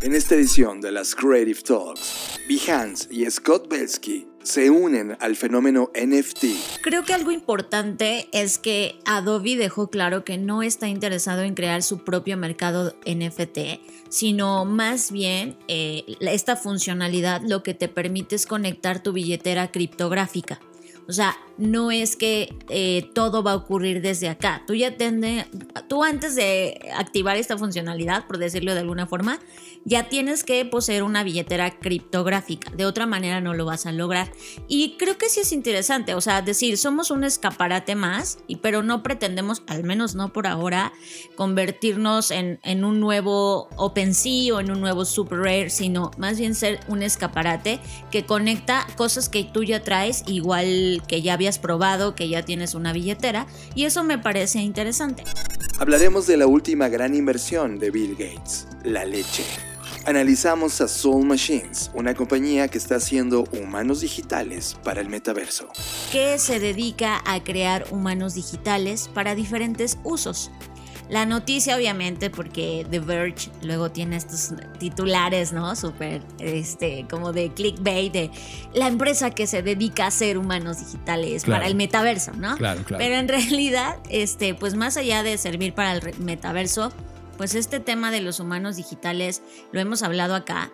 En esta edición de las Creative Talks, Behance y Scott Belsky se unen al fenómeno NFT. Creo que algo importante es que Adobe dejó claro que no está interesado en crear su propio mercado NFT, sino más bien eh, esta funcionalidad lo que te permite es conectar tu billetera criptográfica. O sea, no es que eh, todo va a ocurrir desde acá. Tú ya tienes, tú antes de activar esta funcionalidad, por decirlo de alguna forma, ya tienes que poseer una billetera criptográfica. De otra manera no lo vas a lograr. Y creo que sí es interesante, o sea, decir, somos un escaparate más, pero no pretendemos, al menos no por ahora, convertirnos en, en un nuevo OpenSea o en un nuevo Super Rare, sino más bien ser un escaparate que conecta cosas que tú ya traes, igual que ya habías probado, que ya tienes una billetera, y eso me parece interesante. Hablaremos de la última gran inversión de Bill Gates, la leche. Analizamos a Soul Machines, una compañía que está haciendo humanos digitales para el metaverso. Que se dedica a crear humanos digitales para diferentes usos. La noticia, obviamente, porque The Verge luego tiene estos titulares, ¿no? Súper, este, como de clickbait, de la empresa que se dedica a hacer humanos digitales para el metaverso, ¿no? Claro, claro. Pero en realidad, este, pues más allá de servir para el metaverso, pues este tema de los humanos digitales lo hemos hablado acá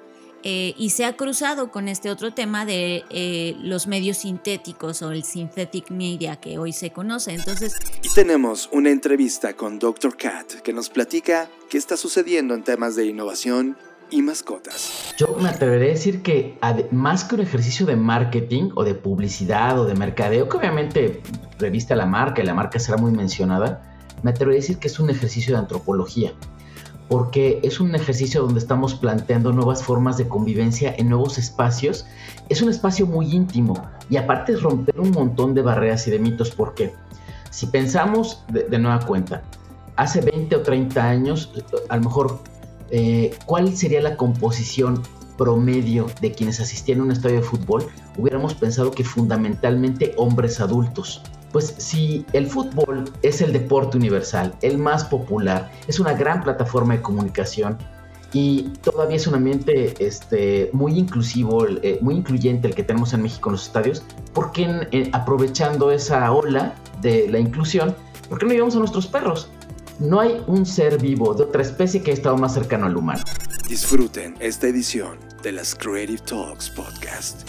eh, y se ha cruzado con este otro tema de eh, los medios sintéticos o el synthetic media que hoy se conoce. Entonces, y tenemos una entrevista con Dr. Cat que nos platica qué está sucediendo en temas de innovación y mascotas. Yo me atreveré a decir que más que un ejercicio de marketing o de publicidad o de mercadeo, que obviamente reviste a la marca y la marca será muy mencionada, me atrevería a decir que es un ejercicio de antropología porque es un ejercicio donde estamos planteando nuevas formas de convivencia en nuevos espacios. Es un espacio muy íntimo y aparte es romper un montón de barreras y de mitos, porque si pensamos de, nueva cuenta, hace 20 o 30 años, a lo mejor, eh, ¿cuál sería la composición promedio de quienes asistían a un estadio de fútbol? Hubiéramos pensado que fundamentalmente hombres adultos. Pues si el fútbol es el deporte universal, el más popular, es una gran plataforma de comunicación y todavía es un ambiente este, muy inclusivo, eh, muy incluyente el que tenemos en México en los estadios, ¿por qué aprovechando esa ola de la inclusión, por qué no llevamos a nuestros perros? No hay un ser vivo de otra especie que haya estado más cercano al humano. Disfruten esta edición de las Creative Talks Podcast.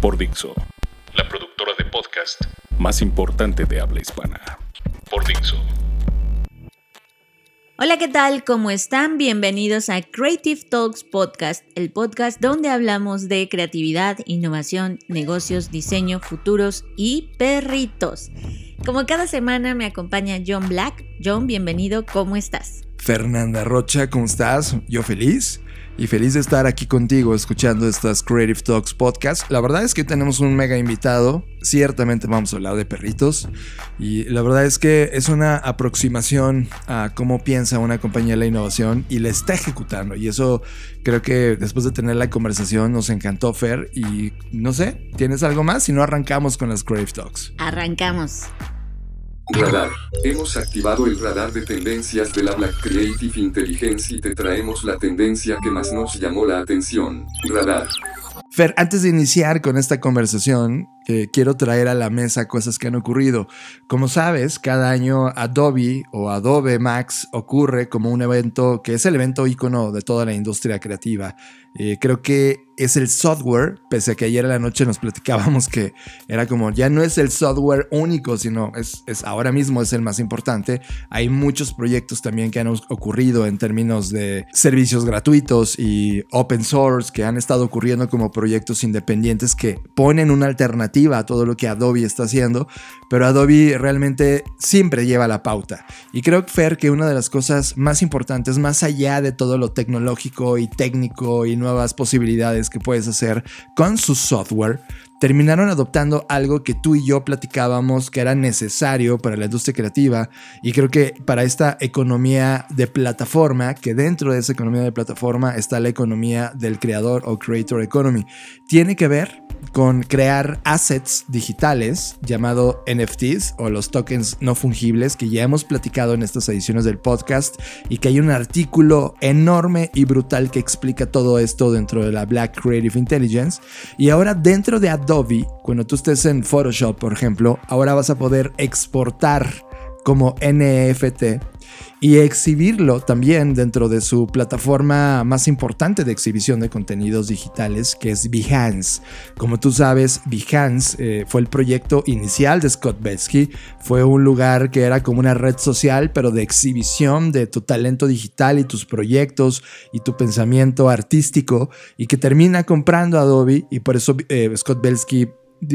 Por Dixo, la productora de podcast más importante de habla hispana. Por Dixo. Hola, ¿qué tal? ¿Cómo están? Bienvenidos a Creative Talks Podcast, el podcast donde hablamos de creatividad, innovación, negocios, diseño, futuros y perritos. Como cada semana me acompaña John Black. John, bienvenido, ¿cómo estás? Fernanda Rocha, ¿cómo estás? Yo feliz y feliz de estar aquí contigo escuchando estas Creative Talks podcast. La verdad es que tenemos un mega invitado. Ciertamente vamos a hablar de perritos y la verdad es que es una aproximación a cómo piensa una compañía la innovación y la está ejecutando. Y eso creo que después de tener la conversación nos encantó Fer y no sé, ¿tienes algo más? Si no arrancamos con las Creative Talks. Arrancamos. Radar. Hemos activado el radar de tendencias de la Black Creative Intelligence y te traemos la tendencia que más nos llamó la atención. Radar. Fer, antes de iniciar con esta conversación, quiero traer a la mesa cosas que han ocurrido. Como sabes, cada año Adobe o Adobe Max ocurre como un evento que es el evento ícono de toda la industria creativa. Eh, creo que es el software, pese a que ayer a la noche nos platicábamos que era como, ya no es el software único, sino es, es ahora mismo es el más importante. Hay muchos proyectos también que han ocurrido en términos de servicios gratuitos y open source que han estado ocurriendo como proyectos independientes que ponen una alternativa a todo lo que Adobe está haciendo, pero Adobe realmente siempre lleva la pauta. Y creo, Fer, que una de las cosas más importantes, más allá de todo lo tecnológico y técnico y nuevas posibilidades que puedes hacer con su software, terminaron adoptando algo que tú y yo platicábamos que era necesario para la industria creativa y creo que para esta economía de plataforma, que dentro de esa economía de plataforma está la economía del creador o creator economy, tiene que ver con crear assets digitales llamado NFTs o los tokens no fungibles que ya hemos platicado en estas ediciones del podcast y que hay un artículo enorme y brutal que explica todo esto dentro de la Black Creative Intelligence. Y ahora dentro de Adobe, cuando tú estés en Photoshop, por ejemplo, ahora vas a poder exportar como NFT y exhibirlo también dentro de su plataforma más importante de exhibición de contenidos digitales, que es Behance. Como tú sabes, Behance eh, fue el proyecto inicial de Scott Betsky. Fue un lugar que era como una red social, pero de exhibición de tu talento digital y tus proyectos y tu pensamiento artístico, y que termina comprando Adobe. Y por eso eh, Scott Belsky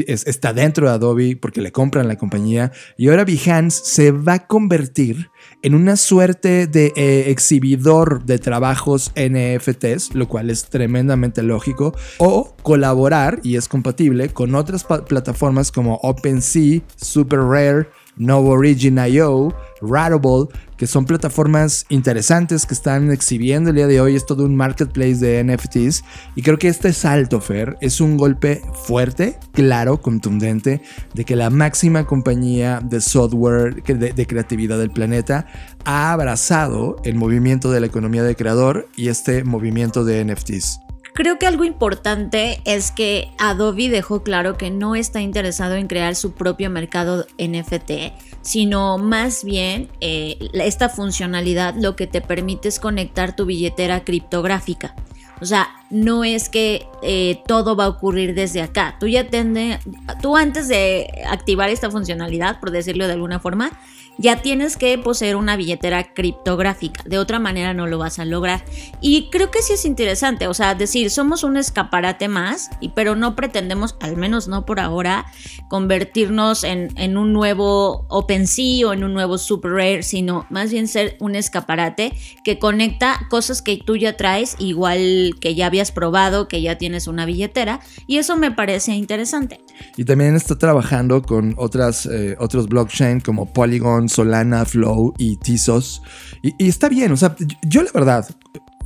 está dentro de Adobe porque le compran la compañía y ahora Behance se va a convertir en una suerte de eh, exhibidor de trabajos NFTs, lo cual es tremendamente lógico, o colaborar y es compatible con otras plataformas como OpenSea, Super Rare, Novo Origin.io, Ratable, que son plataformas interesantes que están exhibiendo el día de hoy. Es todo un marketplace de NFTs. Y creo que este salto, Fer, es un golpe fuerte, claro, contundente, de que la máxima compañía de software de, de creatividad del planeta ha abrazado el movimiento de la economía de creador y este movimiento de NFTs. Creo que algo importante es que Adobe dejó claro que no está interesado en crear su propio mercado NFT, sino más bien eh, esta funcionalidad lo que te permite es conectar tu billetera criptográfica. O sea, no es que eh, todo va a ocurrir desde acá. Tú ya tende, tú antes de activar esta funcionalidad, por decirlo de alguna forma, ya tienes que poseer una billetera criptográfica. De otra manera no lo vas a lograr. Y creo que sí es interesante, o sea, decir, somos un escaparate más, pero no pretendemos, al menos no por ahora, convertirnos en, en un nuevo OpenSea o en un nuevo Super Rare, sino más bien ser un escaparate que conecta cosas que tú ya traes, igual que ya habías probado, que ya tienes una billetera, y eso me parece interesante. Y también está trabajando con otras, eh, otros blockchain como Polygon, Solana, Flow y Tezos. Y, y, está bien, o sea, yo la verdad,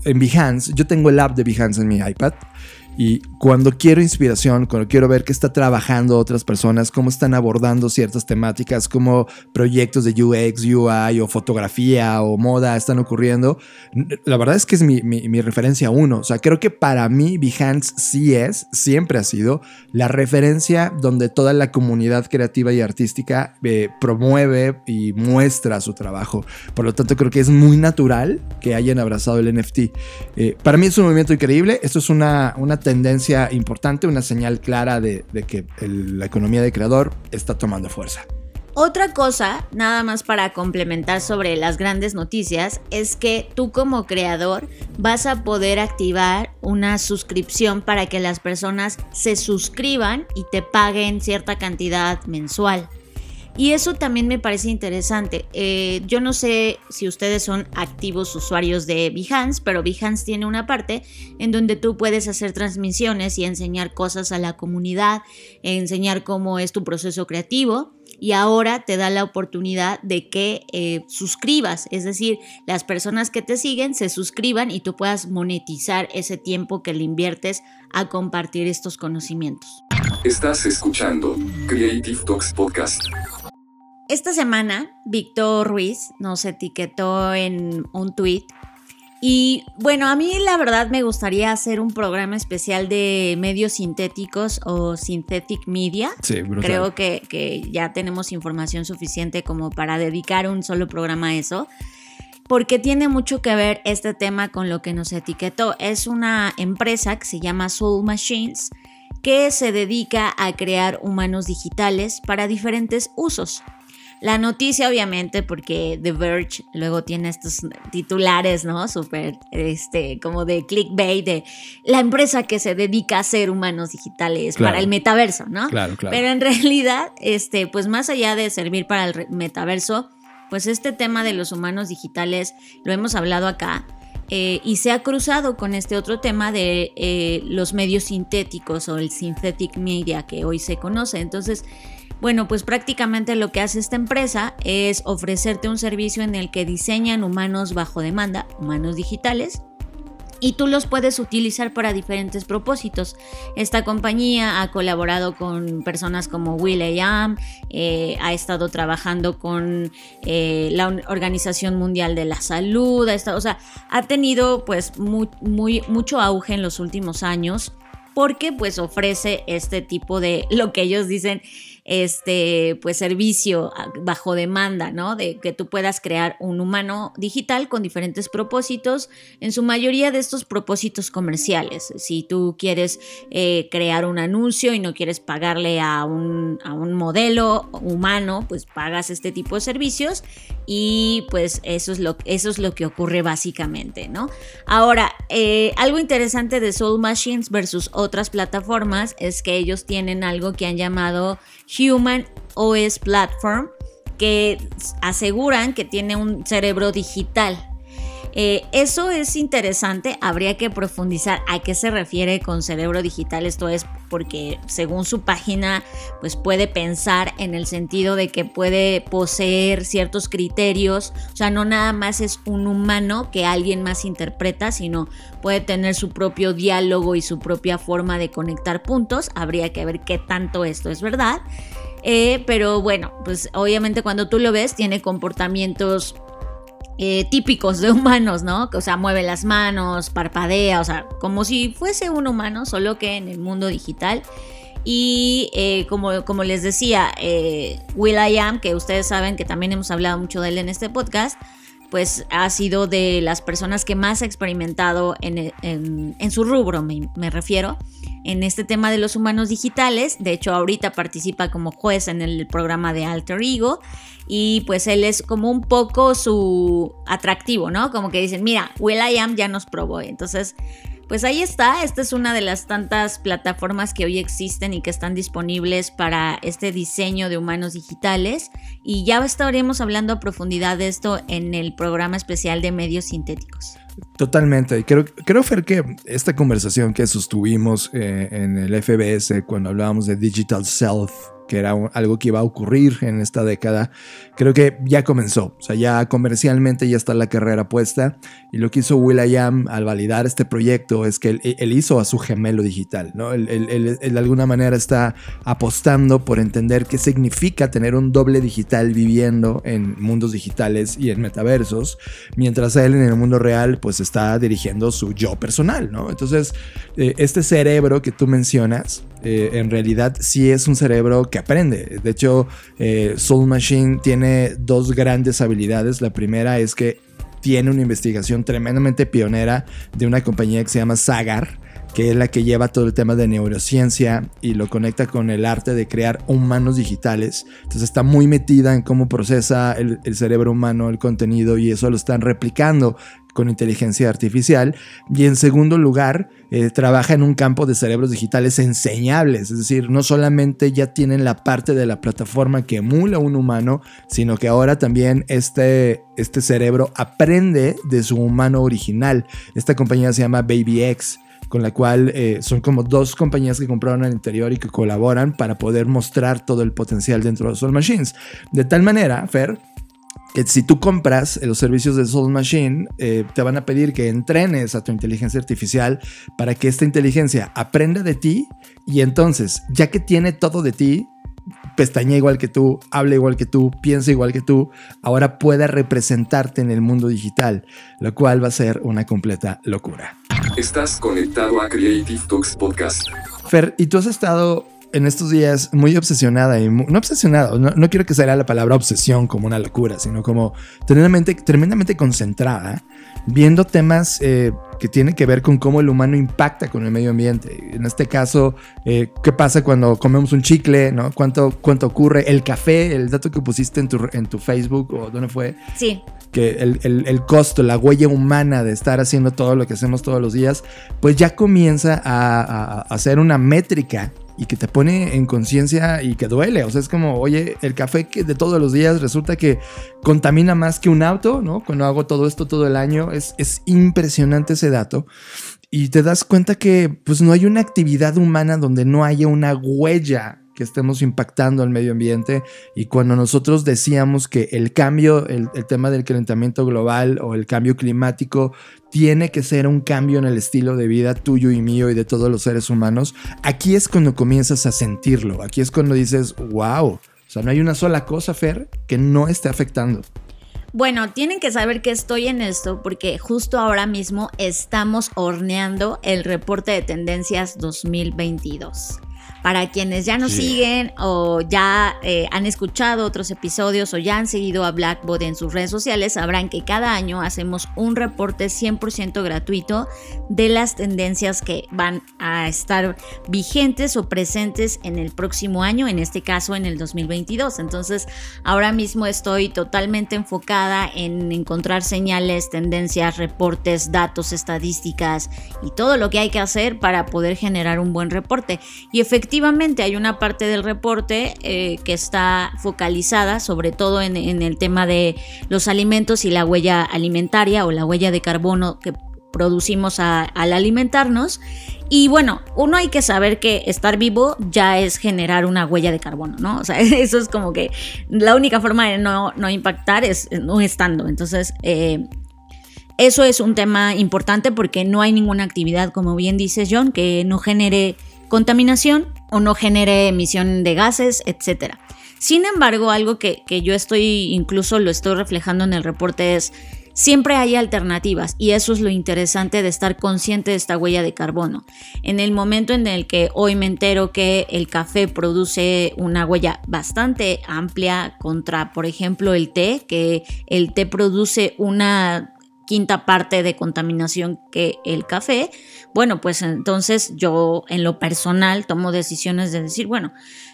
en Behance, yo tengo el app de Behance en mi iPad. Y cuando quiero inspiración, cuando quiero ver qué está trabajando otras personas, cómo están abordando ciertas temáticas, cómo proyectos de UX, UI o fotografía o moda están ocurriendo, la verdad es que es mi, mi, mi referencia uno. O sea, creo que para mí Behance sí es, siempre ha sido, la referencia donde toda la comunidad creativa y artística eh, promueve y muestra su trabajo. Por lo tanto, creo que es muy natural que hayan abrazado el NFT. Eh, para mí es un movimiento increíble. Esto es una, una tendencia importante, una señal clara de, que la economía de creador está tomando fuerza. Otra cosa, nada más para complementar sobre las grandes noticias, es que tú como creador vas a poder activar una suscripción para que las personas se suscriban y te paguen cierta cantidad mensual. Y eso también me parece interesante. Eh, yo no sé si ustedes son activos usuarios de Behance, pero Behance tiene una parte en donde tú puedes hacer transmisiones y enseñar cosas a la comunidad, enseñar cómo es tu proceso creativo. Y ahora te da la oportunidad de que eh, suscribas, es decir, las personas que te siguen se suscriban y tú puedas monetizar ese tiempo que le inviertes a compartir estos conocimientos. Estás escuchando Creative Talks Podcast. Esta semana, Víctor Ruiz nos etiquetó en un tweet. Y bueno, a mí la verdad me gustaría hacer un programa especial de medios sintéticos o synthetic media. Sí, brutal. Creo que, que ya tenemos información suficiente como para dedicar un solo programa a eso porque tiene mucho que ver este tema con lo que nos etiquetó. Es una empresa que se llama Soul Machines que se dedica a crear humanos digitales para diferentes usos. La noticia, obviamente, porque The Verge luego tiene estos titulares, ¿no? Súper, este, como de clickbait, de la empresa que se dedica a hacer humanos digitales Claro. para el metaverso, ¿no? Claro, claro. Pero en realidad, este, pues más allá de servir para el metaverso, pues este tema de los humanos digitales lo hemos hablado acá. Eh, y se ha cruzado con este otro tema de eh, los medios sintéticos o el synthetic media que hoy se conoce. Entonces, bueno, pues prácticamente lo que hace esta empresa es ofrecerte un servicio en el que diseñan humanos bajo demanda, humanos digitales, y tú los puedes utilizar para diferentes propósitos. Esta compañía ha colaborado con personas como Will.i.am, eh, ha estado trabajando con eh, la Organización Mundial de la Salud, ha estado- o sea, ha tenido pues muy, muy, mucho auge en los últimos años porque pues ofrece este tipo de lo que ellos dicen este pues servicio a- bajo demanda, ¿no? De que tú puedas crear un humano digital con diferentes propósitos, en su mayoría de estos propósitos comerciales. Si tú quieres eh, crear un anuncio y no quieres pagarle a un, a un modelo humano, pues pagas este tipo de servicios y pues eso es lo, eso es lo que ocurre básicamente, ¿no? Ahora, eh, algo interesante de Soul Machines versus otras plataformas es que ellos tienen algo que han llamado Human OS Platform, que aseguran que tiene un cerebro digital. Eh, eso es interesante, habría que profundizar a qué se refiere con cerebro digital. Esto es porque según su página, pues puede pensar en el sentido de que puede poseer ciertos criterios. O sea, no nada más es un humano que alguien más interpreta, sino puede tener su propio diálogo y su propia forma de conectar puntos. Habría que ver qué tanto esto es verdad. Eh, pero bueno, pues obviamente cuando tú lo ves tiene comportamientos eh, típicos de humanos, ¿no? O sea, mueve las manos, parpadea, o sea, como si fuese un humano, solo que en el mundo digital. Y eh, como, como les decía, eh, Will.i.am, que ustedes saben que también hemos hablado mucho de él en este podcast, pues ha sido de las personas que más ha experimentado en, en- en su rubro, me, me refiero, en este tema de los humanos digitales. De hecho, ahorita participa como juez en el programa de Alter Ego y pues él es como un poco su atractivo, ¿no? Como que dicen, mira, Will.i.am ya nos probó. Entonces, pues ahí está, esta es una de las tantas plataformas que hoy existen y que están disponibles para este diseño de humanos digitales y ya estaremos hablando a profundidad de esto en el programa especial de medios sintéticos. Totalmente. Y Creo, creo, Fer, que esta conversación que sostuvimos eh, en el FBS cuando hablábamos de Digital Self, que era un- algo que iba a ocurrir en esta década, creo que ya comenzó. O sea, ya comercialmente ya está la carrera puesta. Y lo que hizo Will.i.am al validar este proyecto es que él, él hizo a su gemelo digital, ¿no? Él, él- él- de alguna manera está apostando por entender qué significa tener un doble digital viviendo en mundos digitales y en metaversos, mientras él en el mundo real pues está dirigiendo su yo personal, ¿no? Entonces, eh, este cerebro que tú mencionas, eh, en realidad sí es un cerebro que aprende. De hecho, eh, Soul Machine tiene dos grandes habilidades. La primera es que tiene una investigación tremendamente pionera de una compañía que se llama Sagar, que es la que lleva todo el tema de neurociencia y lo conecta con el arte de crear humanos digitales. Entonces está muy metida en cómo procesa el, cerebro humano el contenido y eso lo están replicando con inteligencia artificial. Y en segundo lugar, eh, trabaja en un campo de cerebros digitales enseñables. Es decir, no solamente ya tienen la parte de la plataforma que emula un humano, sino que ahora también este, este cerebro aprende de su humano original. Esta compañía se llama BabyX con la cual eh, son como dos compañías que compraron al interior y que colaboran para poder mostrar todo el potencial dentro de Soul Machines. De tal manera, Fer, que si tú compras los servicios de Soul Machine, eh, te van a pedir que entrenes a tu inteligencia artificial para que esta inteligencia aprenda de ti y entonces, ya que tiene todo de ti, pestaña igual que tú, habla igual que tú, piensa igual que tú, ahora pueda representarte en el mundo digital, lo cual va a ser una completa locura. Estás conectado a Creative Talks Podcast. Fer, ¿y tú has estado en estos días muy obsesionada y no obsesionada, no, quiero que sea la palabra obsesión como una locura, sino como tremendamente, tremendamente concentrada, viendo temas eh, que tienen que ver con cómo el humano impacta con el medio ambiente. En este caso, eh, qué pasa cuando comemos un chicle, ¿no? ¿Cuánto, cuánto ocurre? El café, el dato que pusiste en tu, en tu Facebook o dónde fue. Sí que el, costo, la huella humana de estar haciendo todo lo que hacemos todos los días, pues ya comienza a, hacer una métrica y que te pone en conciencia y que duele. O sea, es como, oye, el café que de todos los días resulta que contamina más que un auto, ¿no? Cuando hago todo esto todo el año, es, es impresionante ese dato. Y te das cuenta que pues no hay una actividad humana donde no haya una huella que estemos impactando al medio ambiente y cuando nosotros decíamos que el cambio, el, tema del calentamiento global o el cambio climático tiene que ser un cambio en el estilo de vida tuyo y mío y de todos los seres humanos, aquí es cuando comienzas a sentirlo, aquí es cuando dices, wow, o sea, no hay una sola cosa, Fer, que no esté afectando. Bueno, tienen que saber que estoy en esto porque justo ahora mismo estamos horneando el reporte de tendencias 2022. Para quienes ya nos siguen o ya eh, han escuchado otros episodios o ya han seguido a Blackbot en sus redes sociales, sabrán que cada año hacemos un reporte 100% gratuito de las tendencias que van a estar vigentes o presentes en el próximo año, en este caso en el 2022. Entonces, ahora mismo estoy totalmente enfocada en encontrar señales, tendencias, reportes, datos, estadísticas y todo lo que hay que hacer para poder generar un buen reporte. Y efectivamente, efectivamente hay una parte del reporte eh, que está focalizada sobre todo en, el tema de los alimentos y la huella alimentaria o la huella de carbono que producimos al alimentarnos. Y bueno, uno hay que saber que estar vivo ya es generar una huella de carbono, ¿no? O sea, eso es como que la única forma de no, impactar es no estando. Entonces, eh, eso es un tema importante porque no hay ninguna actividad, como bien dices John, que no genere contaminación o no genere emisión de gases, etc. Sin embargo, algo que, yo estoy, incluso lo estoy reflejando en el reporte es, siempre hay alternativas y eso es lo interesante de estar consciente de esta huella de carbono. En el momento en el que hoy me entero que el café produce una huella bastante amplia contra, por ejemplo, el té, que el té produce una quinta parte de contaminación que el café, bueno, pues entonces yo en lo personal tomo decisiones de decir, bueno,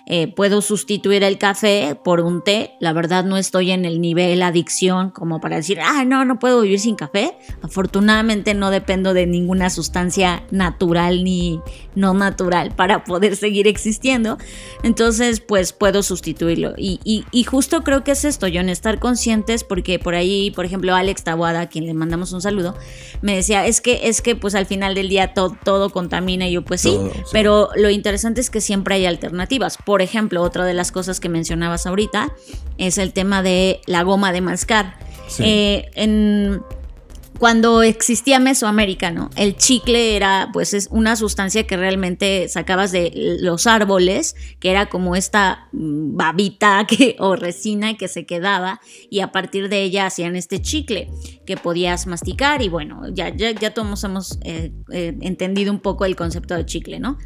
eh, puedo sustituir el café por un té. La verdad no estoy en el nivel adicción como para decir, ah, no, no puedo vivir sin café. Afortunadamente no dependo de ninguna sustancia natural ni no natural para poder seguir existiendo. Entonces, pues puedo sustituirlo. Y, justo creo que es esto, en estar conscientes porque por ahí, por ejemplo, Alex Tabuada, a quien le mandamos un saludo, me decía, es que, es que pues al final del día todo, todo contamina y yo pues sí, pero lo interesante es que siempre hay alternativas. Por ejemplo, otra de las cosas que mencionabas ahorita es el tema de la goma de mascar. Eh, en, cuando existía Mesoamérica, ¿no? El chicle era, pues, es una sustancia que realmente sacabas de los árboles, que era como esta mm, babita que, o resina que se quedaba, y a partir de ella hacían este chicle que podías masticar, y bueno, ya, ya, ya todos hemos eh, eh, entendido un poco el concepto de chicle, ¿no?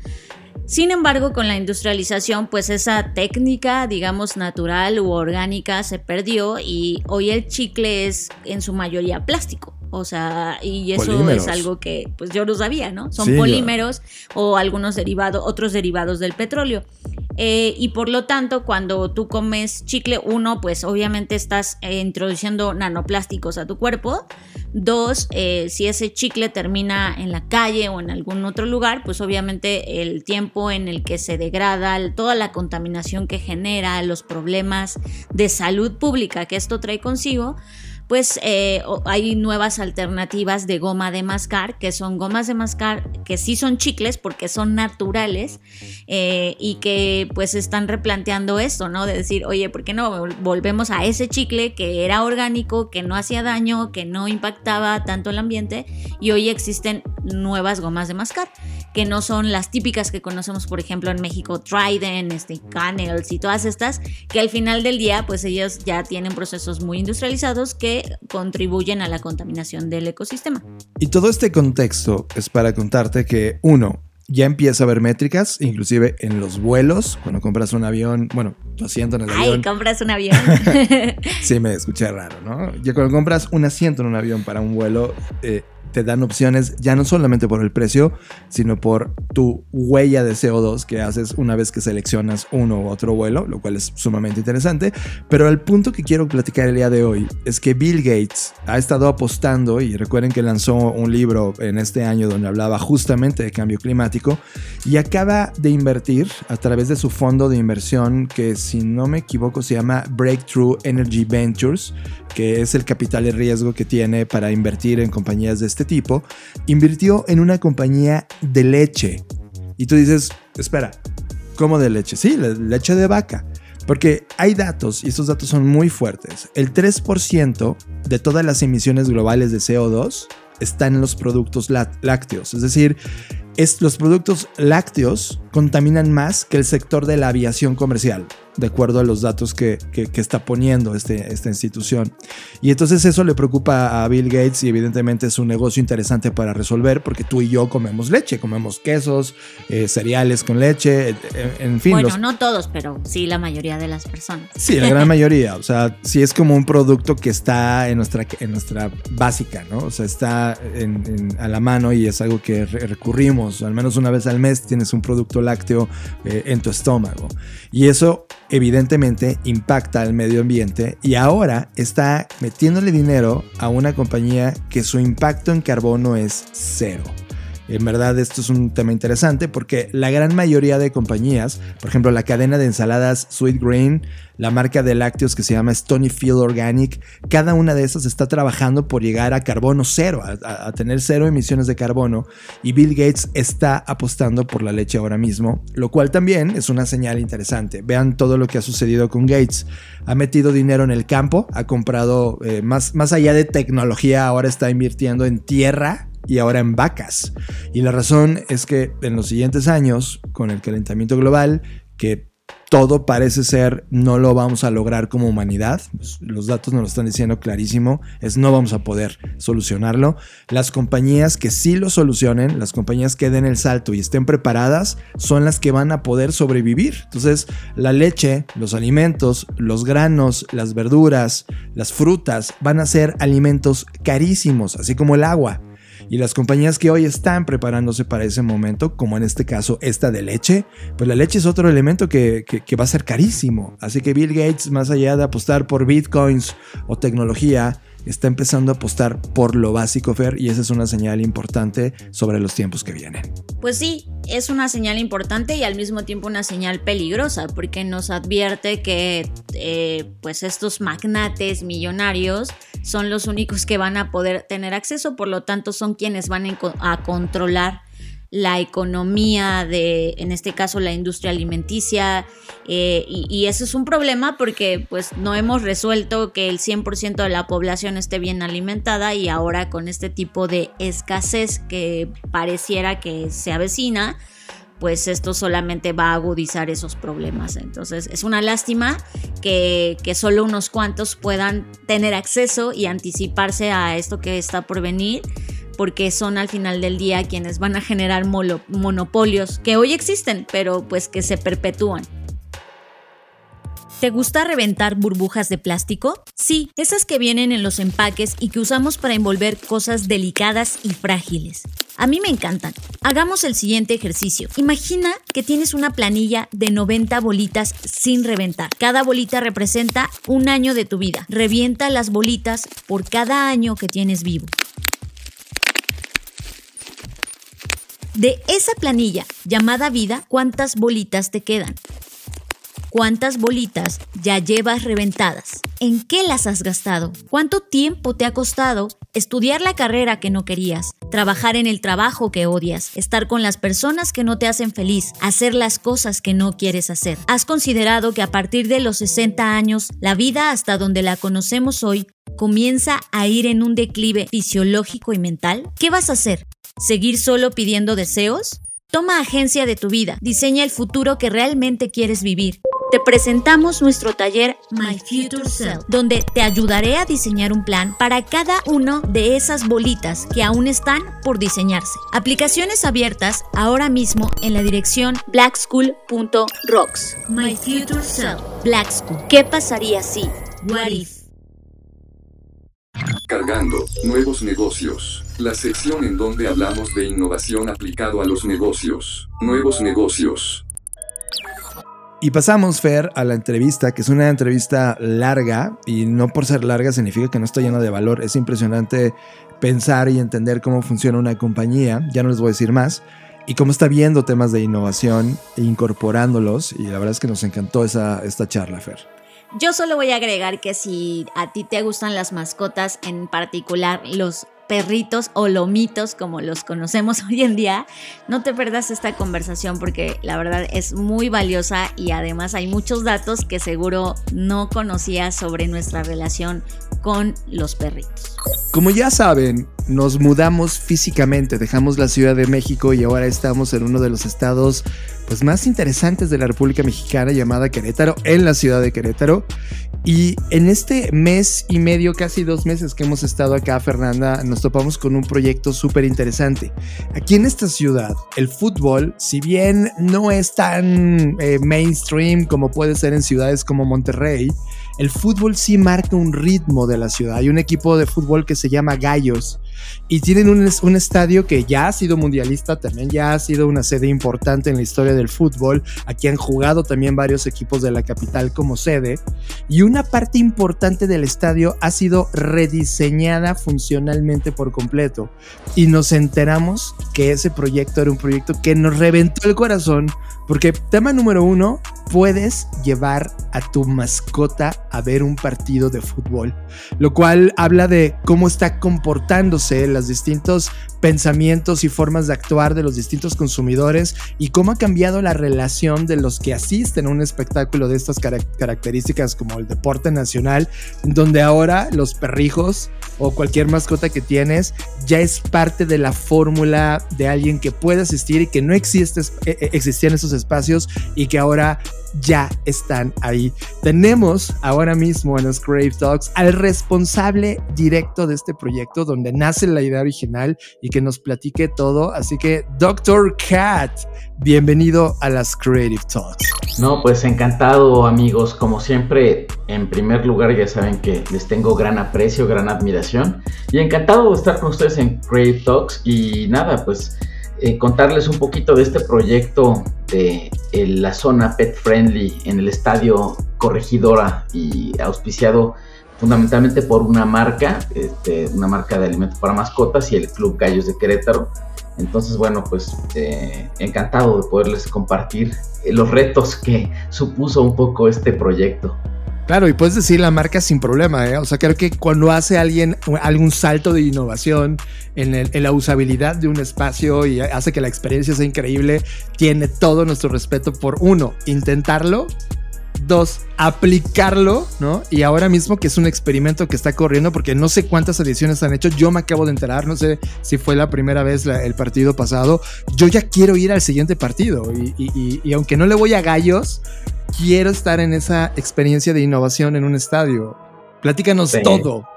Sin embargo, con la industrialización, pues esa técnica, digamos, natural u orgánica se perdió y hoy el chicle es en su mayoría plástico. O sea, y eso es algo que pues yo no sabía, ¿no? Son polímeros o algunos derivados, otros derivados del petróleo. Eh, y por lo tanto, cuando tú comes chicle, uno, pues obviamente estás eh, introduciendo nanoplásticos a tu cuerpo. Dos, eh, si ese chicle termina en la calle o en algún otro lugar, pues obviamente el tiempo en el que se degrada, toda la contaminación que genera, los problemas de salud pública que esto trae consigo, pues eh, hay nuevas alternativas de goma de mascar, que son gomas de mascar que sí son chicles porque son naturales eh, y que pues están replanteando esto, ¿no? De decir, oye, ¿por qué no volvemos a ese chicle que era orgánico, que no hacía daño, que no impactaba tanto el ambiente y hoy existen nuevas gomas de mascar que no son las típicas que conocemos, por ejemplo, en México, Trident, este, Canels y todas estas, que al final del día, pues ellos ya tienen procesos muy industrializados que contribuyen a la contaminación del ecosistema. Y todo este contexto es para contarte que, uno, ya empieza a haber métricas, inclusive en los vuelos, cuando compras un avión, bueno, tu asiento en el Ay, avión. compras un avión. Sí, me escuché raro, ¿no? Ya cuando compras un asiento en un avión para un vuelo, eh, te dan opciones ya no solamente por el precio, sino por tu huella de CO2 que haces una vez que seleccionas uno u otro vuelo, lo cual es sumamente interesante. Pero el punto que quiero platicar el día de hoy es que Bill Gates ha estado apostando, y recuerden que lanzó un libro en este año donde hablaba justamente de cambio climático, y acaba de invertir a través de su fondo de inversión que si no me equivoco se llama Breakthrough Energy Ventures, que es el capital de riesgo que tiene para invertir en compañías de este tipo, invirtió en una compañía de leche. Y tú dices, espera, ¿cómo de leche? Sí, leche de vaca. Porque hay datos, y estos datos son muy fuertes. El 3% de todas las emisiones globales de CO2 están en los productos lá- lácteos. Es decir, es, los productos lácteos contaminan más que el sector de la aviación comercial, de acuerdo a los datos que, que- que está poniendo este- esta institución. Y entonces eso le preocupa a Bill Gates y evidentemente es un negocio interesante para resolver porque tú y yo comemos leche, comemos quesos, eh, cereales con leche, eh, en fin. bueno, los- no todos, pero sí la mayoría de las personas. Sí, la gran mayoría. O sea, sí es como un producto que está en nuestra, en nuestra básica, ¿no? O sea, está en- en- a la mano y es algo que re- recurrimos. Al menos una vez al mes tienes un producto lácteo eh, en tu estómago. Y eso evidentemente impacta al medio ambiente y ahora está metiéndole dinero a una compañía que su impacto en carbono es cero. En verdad esto es un tema interesante porque la gran mayoría de compañías, por ejemplo la cadena de ensaladas Sweet Green, la marca de lácteos que se llama Stonyfield Organic, cada una de esas está trabajando por llegar a carbono cero, a, tener cero emisiones de carbono y Bill Gates está apostando por la leche ahora mismo, lo cual también es una señal interesante. Vean todo lo que ha sucedido con Gates. Ha metido dinero en el campo, ha comprado eh, más, más allá de tecnología, ahora está invirtiendo en tierra y ahora en vacas. Y la razón es que en los siguientes años, con el calentamiento global, que todo parece ser no lo vamos a lograr como humanidad, pues, los datos nos lo están diciendo clarísimo, es no vamos a poder solucionarlo. Las compañías que sí lo solucionen, las compañías que den el salto y estén preparadas, son las que van a poder sobrevivir. Entonces, la leche, los alimentos, los granos, las verduras, las frutas van a ser alimentos carísimos, así como el agua. Y las compañías que hoy están preparándose para ese momento, como en este caso esta de leche, pues la leche es otro elemento que, que- que va a ser carísimo. Así que Bill Gates, más allá de apostar por bitcoins o tecnología, está empezando a apostar por lo básico, Fer, y esa es una señal importante sobre los tiempos que vienen. Pues sí, es una señal importante y al mismo tiempo una señal peligrosa porque nos advierte que eh, pues estos magnates millonarios son los únicos que van a poder tener acceso, por lo tanto son quienes van a controlar la economía de, en este caso, la industria alimenticia. eh, y, y eso es un problema porque pues no hemos resuelto que el 100% de la población esté bien alimentada y ahora con este tipo de escasez que pareciera que se avecina, pues esto solamente va a agudizar esos problemas. Entonces es una lástima que, que solo unos cuantos puedan tener acceso y anticiparse a esto que está por venir porque son al final del día quienes van a generar monopolios que hoy existen, pero pues que se perpetúan. ¿Te gusta reventar burbujas de plástico? Sí, esas que vienen en los empaques y que usamos para envolver cosas delicadas y frágiles. A mí me encantan. Hagamos el siguiente ejercicio. Imagina que tienes una planilla de 90 bolitas sin reventar. Cada bolita representa un año de tu vida. Revienta las bolitas por cada año que tienes vivo. De esa planilla llamada vida, ¿cuántas bolitas te quedan? ¿Cuántas bolitas ya llevas reventadas? ¿En qué las has gastado? ¿Cuánto tiempo te ha costado estudiar la carrera que no querías? Trabajar en el trabajo que odias, estar con las personas que no te hacen feliz, hacer las cosas que no quieres hacer. ¿Has considerado que a partir de los 60 años, la vida hasta donde la conocemos hoy comienza a ir en un declive fisiológico y mental? ¿Qué vas a hacer? ¿Seguir solo pidiendo deseos? Toma agencia de tu vida, diseña el futuro que realmente quieres vivir. te presentamos nuestro taller My Future Self, donde te ayudaré a diseñar un plan para cada uno de esas bolitas que aún están por diseñarse. Aplicaciones abiertas ahora mismo en la dirección blackschool.rocks. My Future Self, Black School. ¿Qué pasaría si? What if? Cargando, nuevos negocios. La sección en donde hablamos de innovación aplicado a los negocios. Nuevos negocios. Y pasamos, Fer, a la entrevista, que es una entrevista larga, y no por ser larga significa que no está llena de valor. Es impresionante pensar y entender cómo funciona una compañía, ya no les voy a decir más, y cómo está viendo temas de innovación e incorporándolos, y la verdad es que nos encantó esa, esta charla, Fer. Yo solo voy a agregar que si a ti te gustan las mascotas, en particular los perritos o lomitos como los conocemos hoy en día, no te perdas esta conversación porque la verdad es muy valiosa y además hay muchos datos que seguro no conocías sobre nuestra relación con los perritos. Como ya saben, nos mudamos físicamente, dejamos la Ciudad de México y ahora estamos en uno de los estados pues, más interesantes de la República Mexicana llamada Querétaro, en la ciudad de Querétaro. Y en este mes y medio, casi dos meses que hemos estado acá, Fernanda, nos topamos con un proyecto súper interesante. Aquí en esta ciudad, el fútbol, si bien no es tan eh, mainstream como puede ser en ciudades como Monterrey, el fútbol sí marca un ritmo de la ciudad. Hay un equipo de fútbol que se llama Gallos y tienen un, estadio que ya ha sido mundialista, también ya ha sido una sede importante en la historia del fútbol. Aquí han jugado también varios equipos de la capital como sede. Y una parte importante del estadio ha sido rediseñada funcionalmente por completo. Y nos enteramos que ese proyecto era un proyecto que nos reventó el corazón. Porque tema número uno, puedes llevar a tu mascota a ver un partido de fútbol. Lo cual habla de cómo está comportándose los distintos pensamientos y formas de actuar de los distintos consumidores y cómo ha cambiado la relación de los que asisten a un espectáculo de estas características como el deporte nacional, donde ahora los perrijos o cualquier mascota que tienes ya es parte de la fórmula de alguien que puede asistir y que no existe, e, e, existían esos espacios y que ahora ya están ahí. Tenemos ahora mismo en los Crave Talks al responsable directo de este proyecto donde nace la idea original y que nos platique todo. Así que, Dr. Cat, bienvenido a las Creative Talks. No, pues encantado amigos, como siempre, en primer lugar ya saben que les tengo gran aprecio, gran admiración y encantado de estar con ustedes en Creative Talks y nada, pues eh, contarles un poquito de este proyecto de eh, la zona pet friendly en el estadio Corregidora y auspiciado fundamentalmente por una marca, este, una marca de alimentos para mascotas y el Club Gallos de Querétaro. Entonces, bueno, pues eh, encantado de poderles compartir los retos que supuso un poco este proyecto. Claro, y puedes decir la marca sin problema, ¿eh? O sea, creo que cuando hace alguien algún salto de innovación en, la usabilidad de un espacio y hace que la experiencia sea increíble, tiene todo nuestro respeto por uno, intentarlo Dos, aplicarlo, ¿no? Y ahora mismo que es un experimento que está corriendo, porque no sé cuántas ediciones han hecho, yo me acabo de enterar, no sé si fue la primera vez el partido pasado, yo ya quiero ir al siguiente partido y, aunque no le voy a gallos, quiero estar en esa experiencia de innovación en un estadio. Platícanos todo.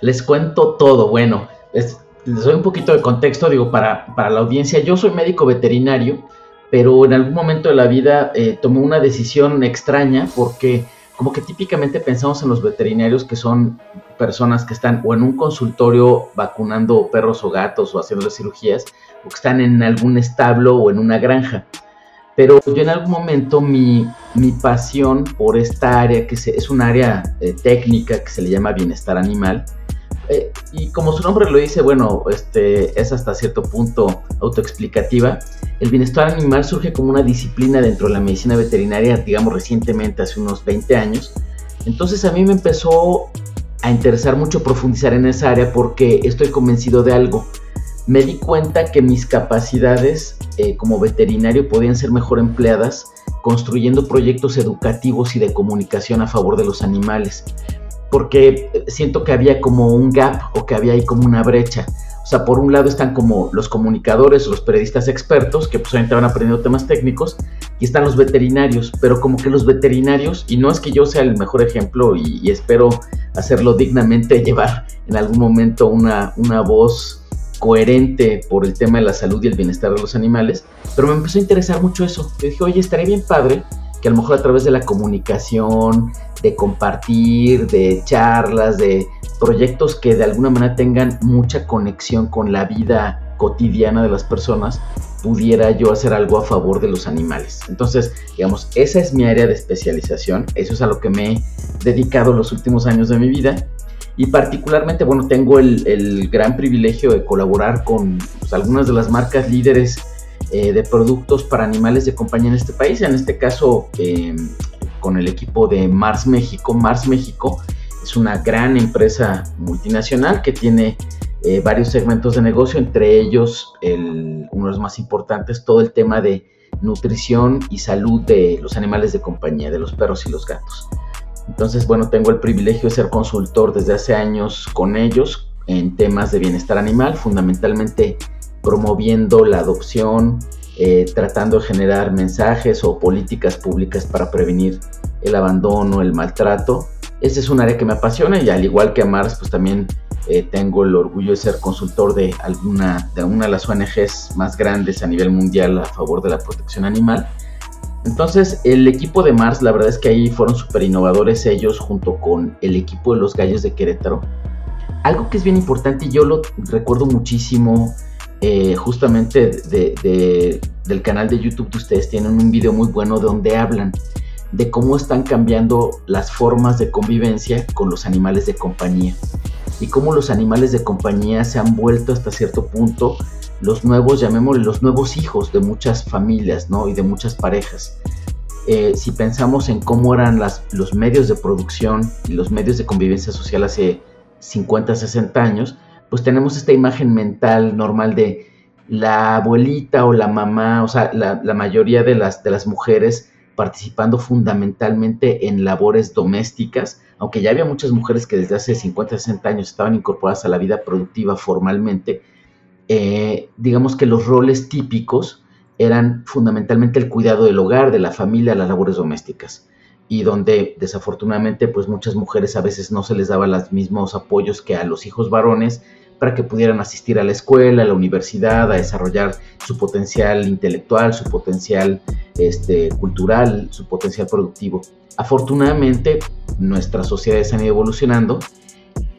Les cuento todo, bueno, les doy un poquito de contexto, digo, para, para la audiencia, yo soy médico veterinario pero en algún momento de la vida eh, tomó una decisión extraña porque como que típicamente pensamos en los veterinarios que son personas que están o en un consultorio vacunando perros o gatos o haciendo cirugías o que están en algún establo o en una granja. Pero yo en algún momento mi, mi pasión por esta área, que es un área eh, técnica que se le llama bienestar animal, eh, y como su nombre lo dice, bueno, este, es hasta cierto punto autoexplicativa. El bienestar animal surge como una disciplina dentro de la medicina veterinaria, digamos recientemente, hace unos 20 años. Entonces a mí me empezó a interesar mucho profundizar en esa área porque estoy convencido de algo. Me di cuenta que mis capacidades eh, como veterinario podían ser mejor empleadas construyendo proyectos educativos y de comunicación a favor de los animales porque siento que había como un gap o que había ahí como una brecha. O sea, por un lado están como los comunicadores los periodistas expertos, que pues van aprendiendo temas técnicos, y están los veterinarios, pero como que los veterinarios, y no es que yo sea el mejor ejemplo y, espero hacerlo dignamente, llevar en algún momento una, una voz coherente por el tema de la salud y el bienestar de los animales, pero me empezó a interesar mucho eso. Yo dije, oye, estaría bien padre que a lo mejor a través de la comunicación, de compartir, de charlas, de proyectos que de alguna manera tengan mucha conexión con la vida cotidiana de las personas, pudiera yo hacer algo a favor de los animales. Entonces, digamos, esa es mi área de especialización, eso es a lo que me he dedicado los últimos años de mi vida y particularmente, bueno, tengo el, gran privilegio de colaborar con pues, algunas de las marcas líderes eh, de productos para animales de compañía en este país, en este caso em, con el equipo de Mars México. Mars México es una gran empresa multinacional que tiene eh, varios segmentos de negocio, entre ellos el, uno de los más importantes, todo el tema de nutrición y salud de los animales de compañía, de los perros y los gatos. Entonces, bueno, tengo el privilegio de ser consultor desde hace años con ellos en temas de bienestar animal, fundamentalmente promoviendo la adopción, eh, tratando de generar mensajes o políticas públicas para prevenir el abandono, el maltrato. Ese es un área que me apasiona y al igual que a Mars, pues también eh, tengo el orgullo de ser consultor de alguna de una de las ONGs más grandes a nivel mundial a favor de la protección animal. Entonces, el equipo de Mars, la verdad es que ahí fueron súper innovadores ellos junto con el equipo de los Gallos de Querétaro. Algo que es bien importante y yo lo recuerdo muchísimo, eh, justamente del canal de YouTube de ustedes, tienen un video muy bueno donde hablan de cómo están cambiando las formas de convivencia con los animales de compañía y cómo los animales de compañía se han vuelto hasta cierto punto los nuevos, llamémosle nuevos hijos de muchas familias, ¿no? Y de muchas parejas. Eh, si pensamos en cómo eran los medios de producción y los medios de convivencia social hace 50, 60 años, pues tenemos esta imagen mental normal de la abuelita o la mamá, o sea, la, mayoría de las, de las mujeres participando fundamentalmente en labores domésticas, aunque ya había muchas mujeres que desde hace 50, 60 años estaban incorporadas a la vida productiva formalmente, eh, digamos que los roles típicos eran fundamentalmente el cuidado del hogar, de la familia, las labores domésticas y donde desafortunadamente pues muchas mujeres a veces no se les daba los mismos apoyos que a los hijos varones para que pudieran asistir a la escuela, a la universidad, a desarrollar su potencial intelectual, su potencial este, cultural, su potencial productivo. Afortunadamente nuestras sociedades han ido evolucionando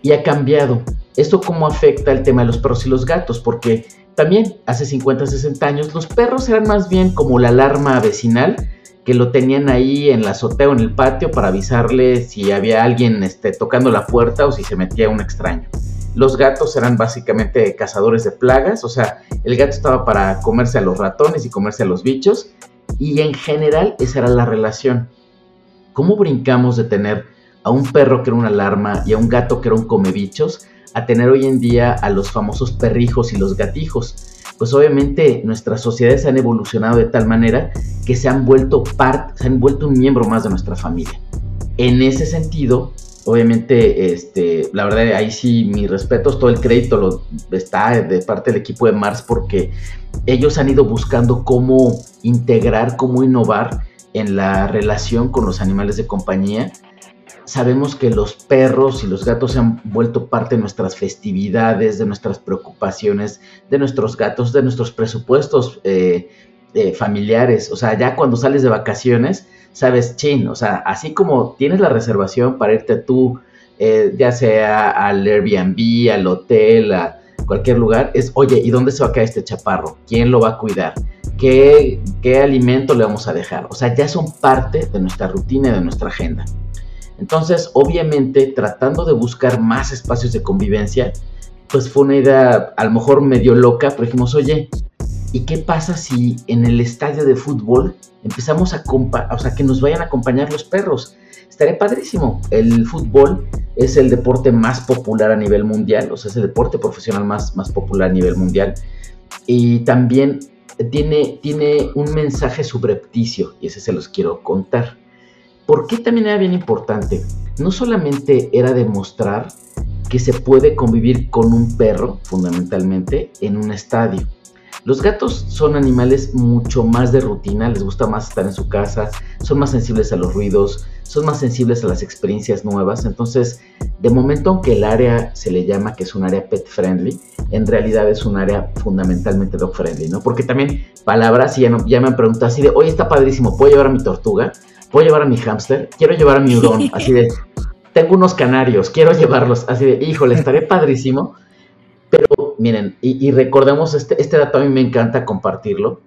y ha cambiado ¿Esto cómo afecta el tema de los perros y los gatos? Porque también hace 50, 60 años los perros eran más bien como la alarma vecinal que lo tenían ahí en la azotea o en el patio para avisarle si había alguien este, tocando la puerta o si se metía un extraño. Los gatos eran básicamente cazadores de plagas, o sea, el gato estaba para comerse a los ratones y comerse a los bichos, y en general esa era la relación. ¿Cómo brincamos de tener a un perro que era una alarma y a un gato que era un comebichos a tener hoy en día a los famosos perrijos y los gatijos. Pues obviamente nuestras sociedades han evolucionado de tal manera que se han vuelto parte, se han vuelto un miembro más de nuestra familia. En ese sentido, obviamente, este, la verdad, ahí sí, mis respetos, todo el crédito lo, está de parte del equipo de Mars porque ellos han ido buscando cómo integrar, cómo innovar en la relación con los animales de compañía sabemos que los perros y los gatos se han vuelto parte de nuestras festividades, de nuestras preocupaciones, de nuestros gatos, de nuestros presupuestos eh, eh, familiares. O sea, ya cuando sales de vacaciones, sabes, chin, o sea, así como tienes la reservación para irte tú, eh, ya sea al Airbnb, al hotel, a cualquier lugar, es, oye, ¿y dónde se va a quedar este chaparro? ¿Quién lo va a cuidar? ¿Qué, qué alimento le vamos a dejar? O sea, ya son parte de nuestra rutina y de nuestra agenda. Entonces, obviamente, tratando de buscar más espacios de convivencia, pues fue una idea a lo mejor medio loca, pero dijimos, oye, ¿y qué pasa si en el estadio de fútbol empezamos a, o sea, que nos vayan a acompañar los perros? Estaría padrísimo. El fútbol es el deporte más popular a nivel mundial, o sea, es el deporte profesional más, más popular a nivel mundial. Y también tiene, tiene un mensaje subrepticio, y ese se los quiero contar ¿Por qué también era bien importante? No solamente era demostrar que se puede convivir con un perro, fundamentalmente, en un estadio. Los gatos son animales mucho más de rutina, les gusta más estar en su casa, son más sensibles a los ruidos, son más sensibles a las experiencias nuevas. Entonces, de momento, aunque el área se le llama que es un área pet friendly, en realidad es un área fundamentalmente dog friendly, ¿no? Porque también palabras, y ya, ya me han preguntado así de, oye, está padrísimo, ¿puedo llevar a mi tortuga? ¿Puedo llevar a mi hámster? Quiero llevar a mi hurón, así de, tengo unos canarios, quiero llevarlos, así de, híjole, estaré padrísimo. Pero miren, y, recordemos, este, este dato a mí me encanta compartirlo,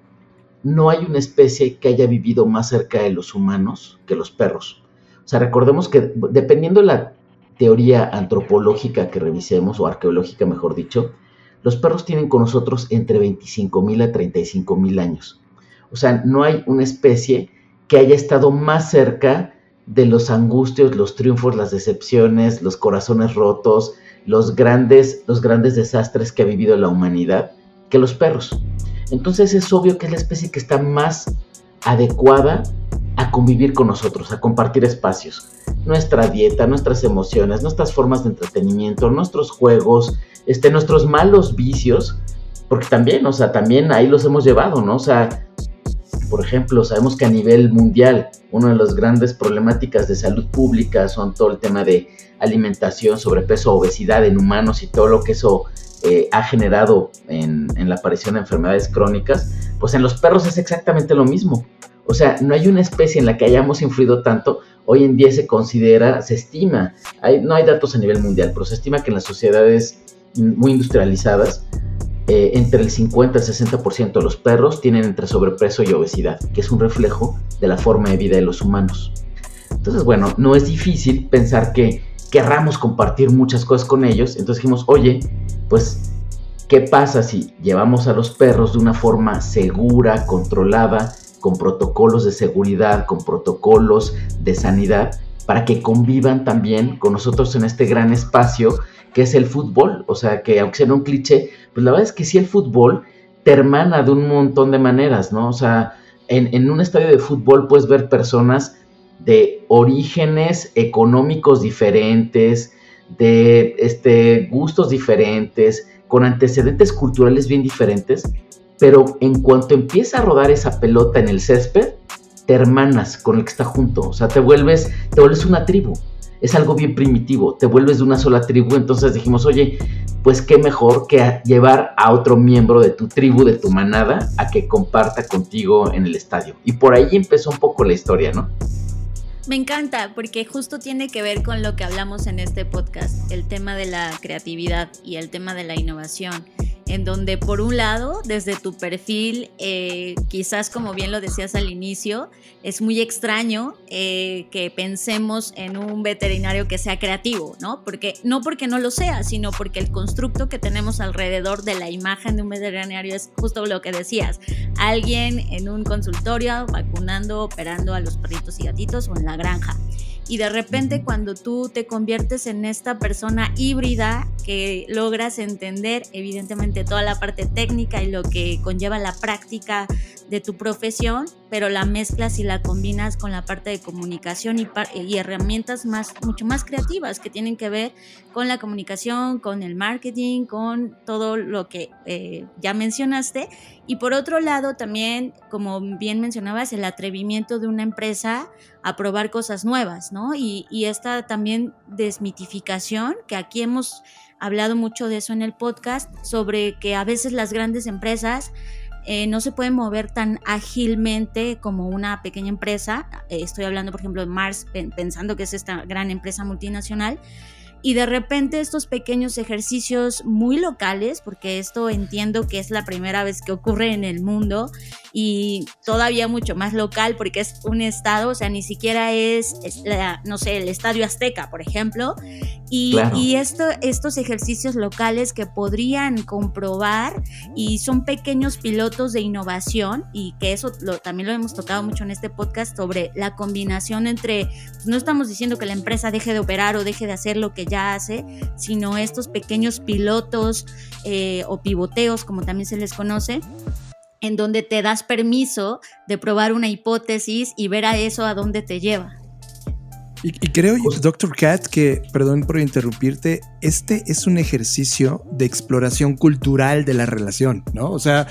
no hay una especie que haya vivido más cerca de los humanos que los perros. O sea, recordemos que dependiendo de la teoría antropológica que revisemos, o arqueológica mejor dicho, los perros tienen con nosotros entre 25 mil a 35 mil años. O sea, no hay una especie que haya estado más cerca de los angustios, los triunfos, las decepciones, los corazones rotos, los grandes, los grandes desastres que ha vivido la humanidad que los perros. Entonces es obvio que es la especie que está más adecuada a convivir con nosotros, a compartir espacios. Nuestra dieta, nuestras emociones, nuestras formas de entretenimiento, nuestros juegos, este, nuestros malos vicios, porque también, o sea, también ahí los hemos llevado, ¿no? O sea, por ejemplo, sabemos que a nivel mundial, una de las grandes problemáticas de salud pública son todo el tema de alimentación, sobrepeso, obesidad en humanos y todo lo que eso eh, ha generado en, la aparición de enfermedades crónicas, pues en los perros es exactamente lo mismo. O sea, no hay una especie en la que hayamos influido tanto. Hoy en día se considera, se estima, hay, no hay datos a nivel mundial, pero se estima que en las sociedades muy industrializadas, eh, entre el 50 y el 60% de los perros tienen entre sobrepeso y obesidad, que es un reflejo de la forma de vida de los humanos. Entonces, bueno, no es difícil pensar que querramos compartir muchas cosas con ellos. Entonces dijimos, oye, pues, ¿qué pasa si llevamos a los perros de una forma segura, controlada, con protocolos de seguridad, con protocolos de sanidad, para que convivan también con nosotros en este gran espacio que es el fútbol. O sea, que aunque sea un cliché, pues la verdad es que sí el fútbol te hermana de un montón de maneras, ¿no? O sea, en, en un estadio de fútbol puedes ver personas de orígenes económicos diferentes, de este, gustos diferentes, con antecedentes culturales bien diferentes, pero en cuanto empieza a rodar esa pelota en el césped, te hermanas con el que está junto, o sea, te vuelves, te vuelves una tribu. Es algo bien primitivo, te vuelves de una sola tribu, entonces dijimos, oye, pues qué mejor que llevar a otro miembro de tu tribu, de tu manada, a que comparta contigo en el estadio. Y por ahí empezó un poco la historia, ¿no? Me encanta porque justo tiene que ver con lo que hablamos en este podcast, el tema de la creatividad y el tema de la innovación en donde por un lado, desde tu perfil, eh, quizás como bien lo decías al inicio, es muy extraño eh, que pensemos en un veterinario que sea creativo, ¿no? Porque, no porque no lo sea, sino porque el constructo que tenemos alrededor de la imagen de un veterinario es justo lo que decías. Alguien en un consultorio vacunando, operando a los perritos y gatitos o en la granja y de repente cuando tú te conviertes en esta persona híbrida que logras entender evidentemente toda la parte técnica y lo que conlleva la práctica de tu profesión, pero la mezclas y la combinas con la parte de comunicación y, herramientas más, mucho más creativas que tienen que ver con la comunicación, con el marketing, con todo lo que eh, ya mencionaste. Y por otro lado, también, como bien mencionabas, el atrevimiento de una empresa a probar cosas nuevas, ¿no? Y, y esta también desmitificación, que aquí hemos hablado mucho de eso en el podcast, sobre que a veces las grandes empresas eh, no se pueden mover tan ágilmente como una pequeña empresa. Eh, estoy hablando, por ejemplo, de Mars, pensando que es esta gran empresa multinacional y de repente estos pequeños ejercicios muy locales, porque esto entiendo que es la primera vez que ocurre en el mundo y todavía mucho más local porque es un estado, o sea, ni siquiera es, no sé, el Estadio Azteca, por ejemplo. Y, y esto, estos ejercicios locales que podrían comprobar y son pequeños pilotos de innovación y que eso también lo hemos tocado mucho en este podcast sobre la combinación entre, pues, no estamos diciendo que la empresa deje de operar o deje de hacer lo que ya hace, sino estos pequeños pilotos eh, o pivoteos, como también se les conoce, en donde te das permiso de probar una hipótesis y ver a eso a dónde te lleva. Y, creo, doctor Cat, que, perdón por interrumpirte, este es un ejercicio de exploración cultural de la relación, ¿no? O sea,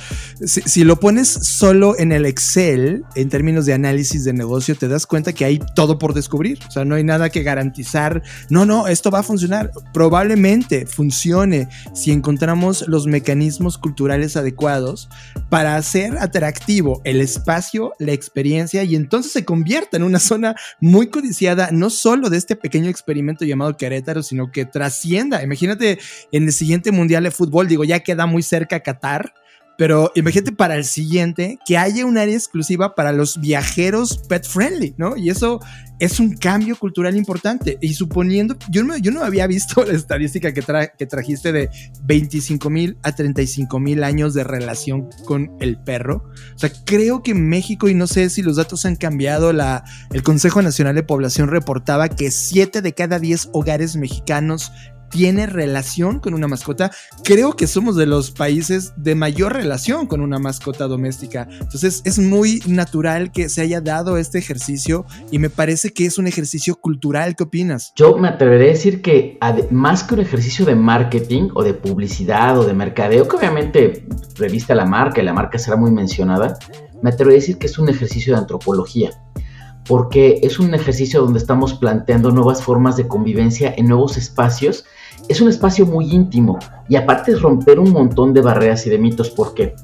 si, lo pones solo en el Excel, en términos de análisis de negocio, te das cuenta que hay todo por descubrir. O sea, no hay nada que garantizar, no, no, esto va a funcionar. Probablemente funcione si encontramos los mecanismos culturales adecuados para hacer atractivo el espacio, la experiencia y entonces se convierta en una zona muy codiciada no solo de este pequeño experimento llamado Querétaro, sino que trascienda. Imagínate en el siguiente Mundial de Fútbol, digo, ya queda muy cerca Qatar, pero imagínate para el siguiente que haya un área exclusiva para los viajeros pet friendly, ¿no? Y eso es un cambio cultural importante. Y suponiendo, yo no, yo no había visto la estadística que, que trajiste de 25 mil a 35 mil años de relación con el perro. O sea, creo que México, y no sé si los datos han cambiado, el Consejo Nacional de Población reportaba que 7 de cada 10 hogares mexicanos tiene relación con una mascota. Creo que somos de los países de mayor relación con una mascota doméstica. Entonces es muy natural que se haya dado este ejercicio y me parece que es un ejercicio cultural. ¿Qué opinas? Yo me atreveré a decir que más que un ejercicio de marketing o de publicidad o de mercadeo, que obviamente revista la marca y la marca será muy mencionada, me atreveré a decir que es un ejercicio de antropología porque es un ejercicio donde estamos planteando nuevas formas de convivencia en nuevos espacios es un espacio muy íntimo y aparte es romper un montón de barreras y de mitos porque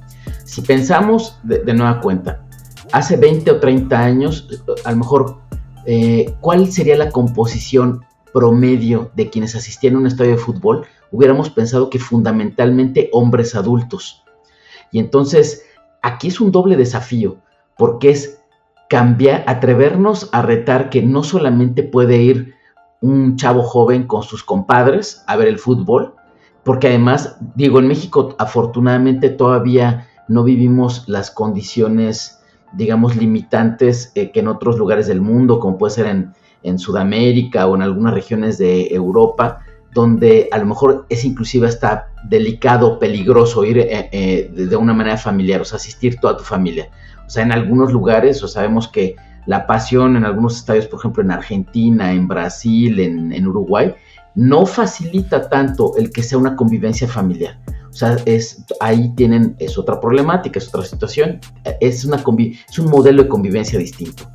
si pensamos de, nueva cuenta, hace 20 o 30 años, a lo mejor, eh, ¿cuál sería la composición promedio de quienes asistían a un estadio de fútbol? Hubiéramos pensado que fundamentalmente hombres adultos. Y entonces, aquí es un doble desafío, porque es cambiar, atrevernos a retar que no solamente puede ir un chavo joven con sus compadres a ver el fútbol, porque además, digo, en México afortunadamente todavía no vivimos las condiciones, digamos, limitantes eh, que en otros lugares del mundo, como puede ser en, Sudamérica o en algunas regiones de Europa, donde a lo mejor es inclusive hasta delicado, peligroso ir eh, eh, de una manera familiar, o sea, asistir toda tu familia. O sea, en algunos lugares, o sabemos que la pasión en algunos estadios, por ejemplo en Argentina, en Brasil, en, Uruguay, no facilita tanto el que sea una convivencia familiar. O sea, es, ahí tienen, es otra problemática, es otra situación, es, una es un modelo de convivencia distinto.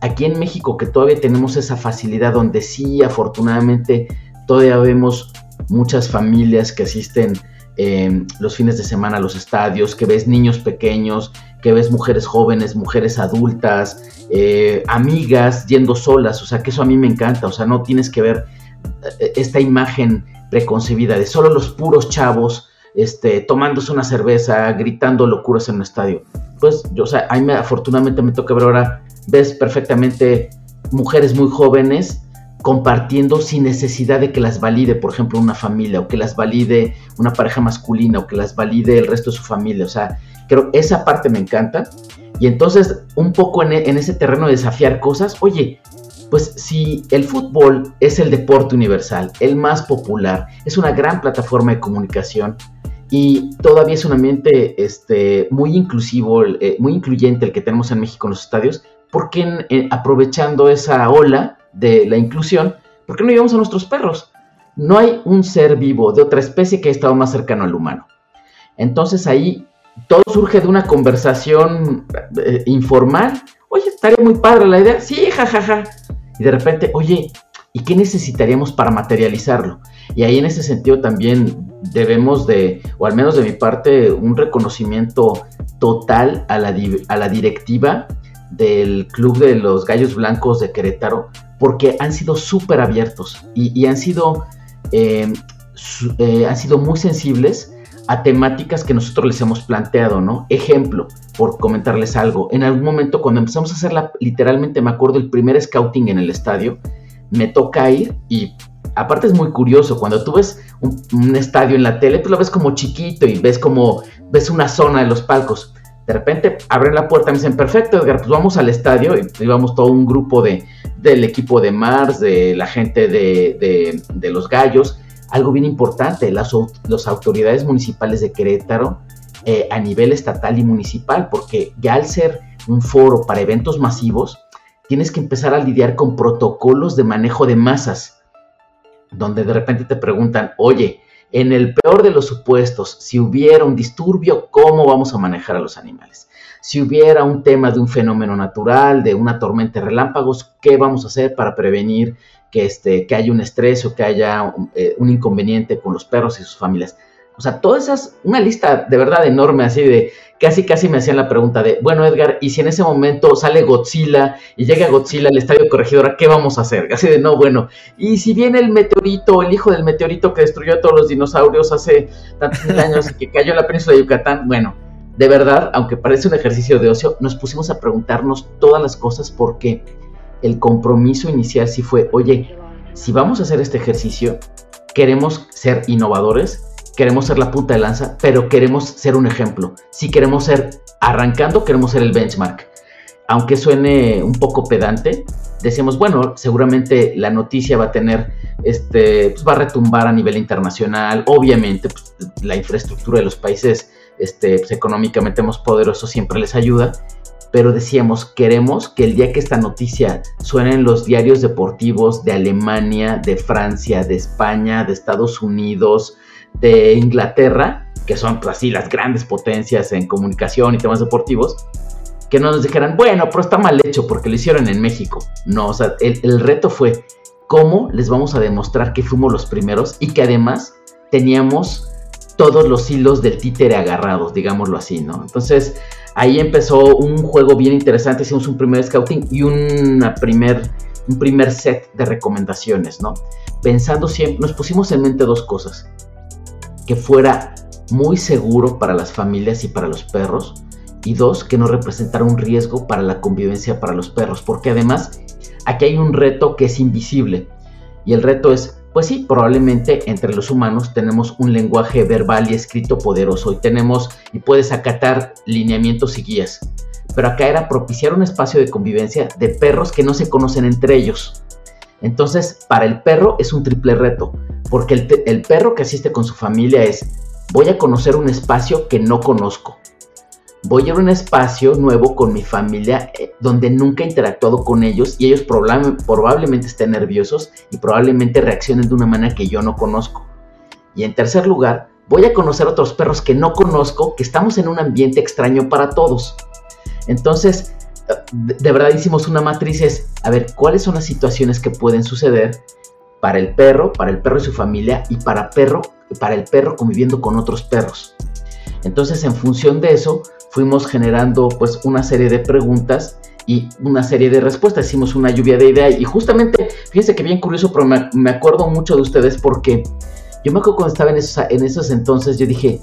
Aquí en México que todavía tenemos esa facilidad donde sí, afortunadamente, todavía vemos muchas familias que asisten eh, los fines de semana a los estadios, que ves niños pequeños, que ves mujeres jóvenes, mujeres adultas, eh, amigas yendo solas, o sea que eso a mí me encanta, o sea, no tienes que ver eh, esta imagen preconcebida de solo los puros chavos este, tomándose una cerveza, gritando locuras en un estadio. Pues, yo, o sea, a mí me, afortunadamente me toca ver ahora, ves perfectamente mujeres muy jóvenes compartiendo sin necesidad de que las valide, por ejemplo, una familia, o que las valide una pareja masculina, o que las valide el resto de su familia. O sea, creo esa parte me encanta. Y entonces, un poco en, ese terreno de desafiar cosas, oye, pues si el fútbol es el deporte universal, el más popular, es una gran plataforma de comunicación y todavía es un ambiente este, muy inclusivo, eh, muy incluyente el que tenemos en México en los estadios, ¿por qué aprovechando esa ola de la inclusión, por qué no llevamos a nuestros perros? No hay un ser vivo de otra especie que haya estado más cercano al humano. Entonces ahí todo surge de una conversación eh, informal. Oye, estaría muy padre la idea. Sí, jajaja. Y de repente, oye, ¿y qué necesitaríamos para materializarlo? Y ahí en ese sentido también debemos de, o al menos de mi parte, un reconocimiento total a la, a la directiva del Club de los Gallos Blancos de Querétaro, porque han sido súper abiertos y, han, sido, eh, eh, han sido muy sensibles a temáticas que nosotros les hemos planteado, ¿no? Ejemplo, por comentarles algo, en algún momento cuando empezamos a hacerla, literalmente me acuerdo el primer scouting en el estadio, me toca ir y aparte es muy curioso, cuando tú ves un, estadio en la tele, pues lo ves como chiquito y ves como, ves una zona de los palcos. De repente abren la puerta y me dicen, perfecto, Edgar, pues vamos al estadio. Y íbamos todo un grupo de, del equipo de Mars, de la gente de, de, de los gallos algo bien importante, las, autoridades municipales de Querétaro eh, a nivel estatal y municipal, porque ya al ser un foro para eventos masivos, tienes que empezar a lidiar con protocolos de manejo de masas, donde de repente te preguntan, oye, en el peor de los supuestos, si hubiera un disturbio, ¿cómo vamos a manejar a los animales? Si hubiera un tema de un fenómeno natural, de una tormenta de relámpagos, ¿qué vamos a hacer para prevenir que, este, que haya un estrés o que haya eh, un inconveniente con los perros y sus familias? O sea, todas esas, una lista de verdad enorme así de casi casi me hacían la pregunta de, bueno Edgar, ¿y si en ese momento sale Godzilla y llega Godzilla al estadio corregidora, qué vamos a hacer? Así de, no, bueno, y si viene el meteorito, el hijo del meteorito que destruyó a todos los dinosaurios hace tantos años y que cayó en la península de Yucatán, bueno, de verdad, aunque parece un ejercicio de ocio, nos pusimos a preguntarnos todas las cosas porque el compromiso inicial sí fue, oye, si vamos a hacer este ejercicio, queremos ser innovadores, queremos ser la punta de lanza, pero queremos ser un ejemplo. Si queremos ser arrancando, queremos ser el benchmark. Aunque suene un poco pedante, decimos, bueno, seguramente la noticia va a tener, este, pues va a retumbar a nivel internacional. Obviamente, pues, la infraestructura de los países este, pues, económicamente más poderosos siempre les ayuda. Pero decíamos, queremos que el día que esta noticia suene en los diarios deportivos de Alemania, de Francia, de España, de Estados Unidos, de Inglaterra, que son pues, así las grandes potencias en comunicación y temas deportivos, que no nos dijeran, bueno, pero está mal hecho porque lo hicieron en México. No, o sea, el, el reto fue cómo les vamos a demostrar que fuimos los primeros y que además teníamos todos los hilos del títere agarrados, digámoslo así, ¿no? Entonces, ahí empezó un juego bien interesante, hicimos un primer scouting y primer, un primer set de recomendaciones, ¿no? Pensando siempre, nos pusimos en mente dos cosas que fuera muy seguro para las familias y para los perros. Y dos, que no representara un riesgo para la convivencia para los perros. Porque además, aquí hay un reto que es invisible. Y el reto es, pues sí, probablemente entre los humanos tenemos un lenguaje verbal y escrito poderoso y tenemos y puedes acatar lineamientos y guías. Pero acá era propiciar un espacio de convivencia de perros que no se conocen entre ellos. Entonces, para el perro es un triple reto, porque el, perro que asiste con su familia es, voy a conocer un espacio que no conozco. Voy a ir a un espacio nuevo con mi familia eh, donde nunca he interactuado con ellos y ellos probablemente estén nerviosos y probablemente reaccionen de una manera que yo no conozco. Y en tercer lugar, voy a conocer otros perros que no conozco, que estamos en un ambiente extraño para todos. Entonces, de verdad hicimos una matriz es, a ver, ¿cuáles son las situaciones que pueden suceder para el perro, para el perro y su familia y para, perro, para el perro conviviendo con otros perros? Entonces, en función de eso, fuimos generando pues una serie de preguntas y una serie de respuestas. Hicimos una lluvia de ideas y justamente, fíjense que bien curioso, pero me, acuerdo mucho de ustedes porque yo me acuerdo cuando estaba en esos, en esos entonces, yo dije,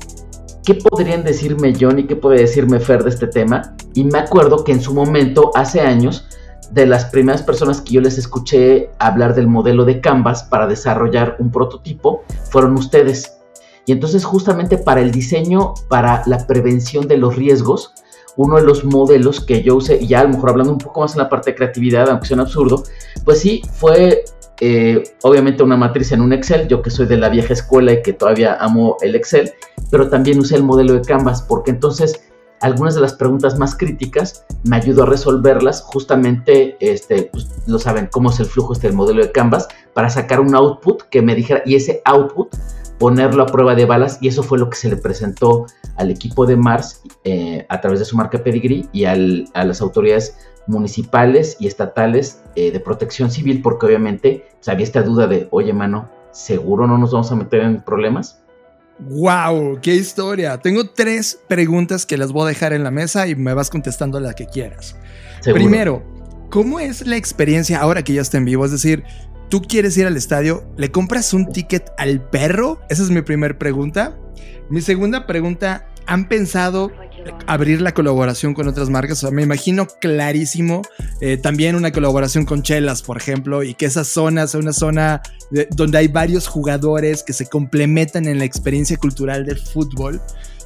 ¿qué podrían decirme John y qué puede decirme Fer de este tema? Y me acuerdo que en su momento, hace años, de las primeras personas que yo les escuché hablar del modelo de Canvas para desarrollar un prototipo fueron ustedes. Y entonces justamente para el diseño, para la prevención de los riesgos, uno de los modelos que yo usé, y ya a lo mejor hablando un poco más en la parte de creatividad, aunque sea un absurdo, pues sí, fue eh, obviamente una matriz en un Excel, yo que soy de la vieja escuela y que todavía amo el Excel, pero también usé el modelo de Canvas, porque entonces algunas de las preguntas más críticas me ayudó a resolverlas. Justamente, este, pues, lo saben, cómo es el flujo este del modelo de Canvas, para sacar un output que me dijera, y ese output ponerlo a prueba de balas, y eso fue lo que se le presentó al equipo de Mars eh, a través de su marca Pedigree y a las autoridades municipales y estatales eh, de protección civil, porque obviamente pues, había esta duda de, oye, mano, ¿seguro no nos vamos a meter en problemas? ¡Wow! ¡Qué historia! Tengo tres preguntas que las voy a dejar en la mesa y me vas contestando la que quieras. Primero, ¿cómo es la experiencia ahora que ya está en vivo? Es decir, tú quieres ir al estadio, ¿le compras un ticket al perro? Esa es mi primera pregunta. Mi segunda pregunta, ¿han pensado abrir la colaboración con otras marcas. O sea, me imagino clarísimo eh, también una colaboración con Chelas, por ejemplo, y que esa zona sea una zona donde hay varios jugadores que se complementan en la experiencia cultural del fútbol.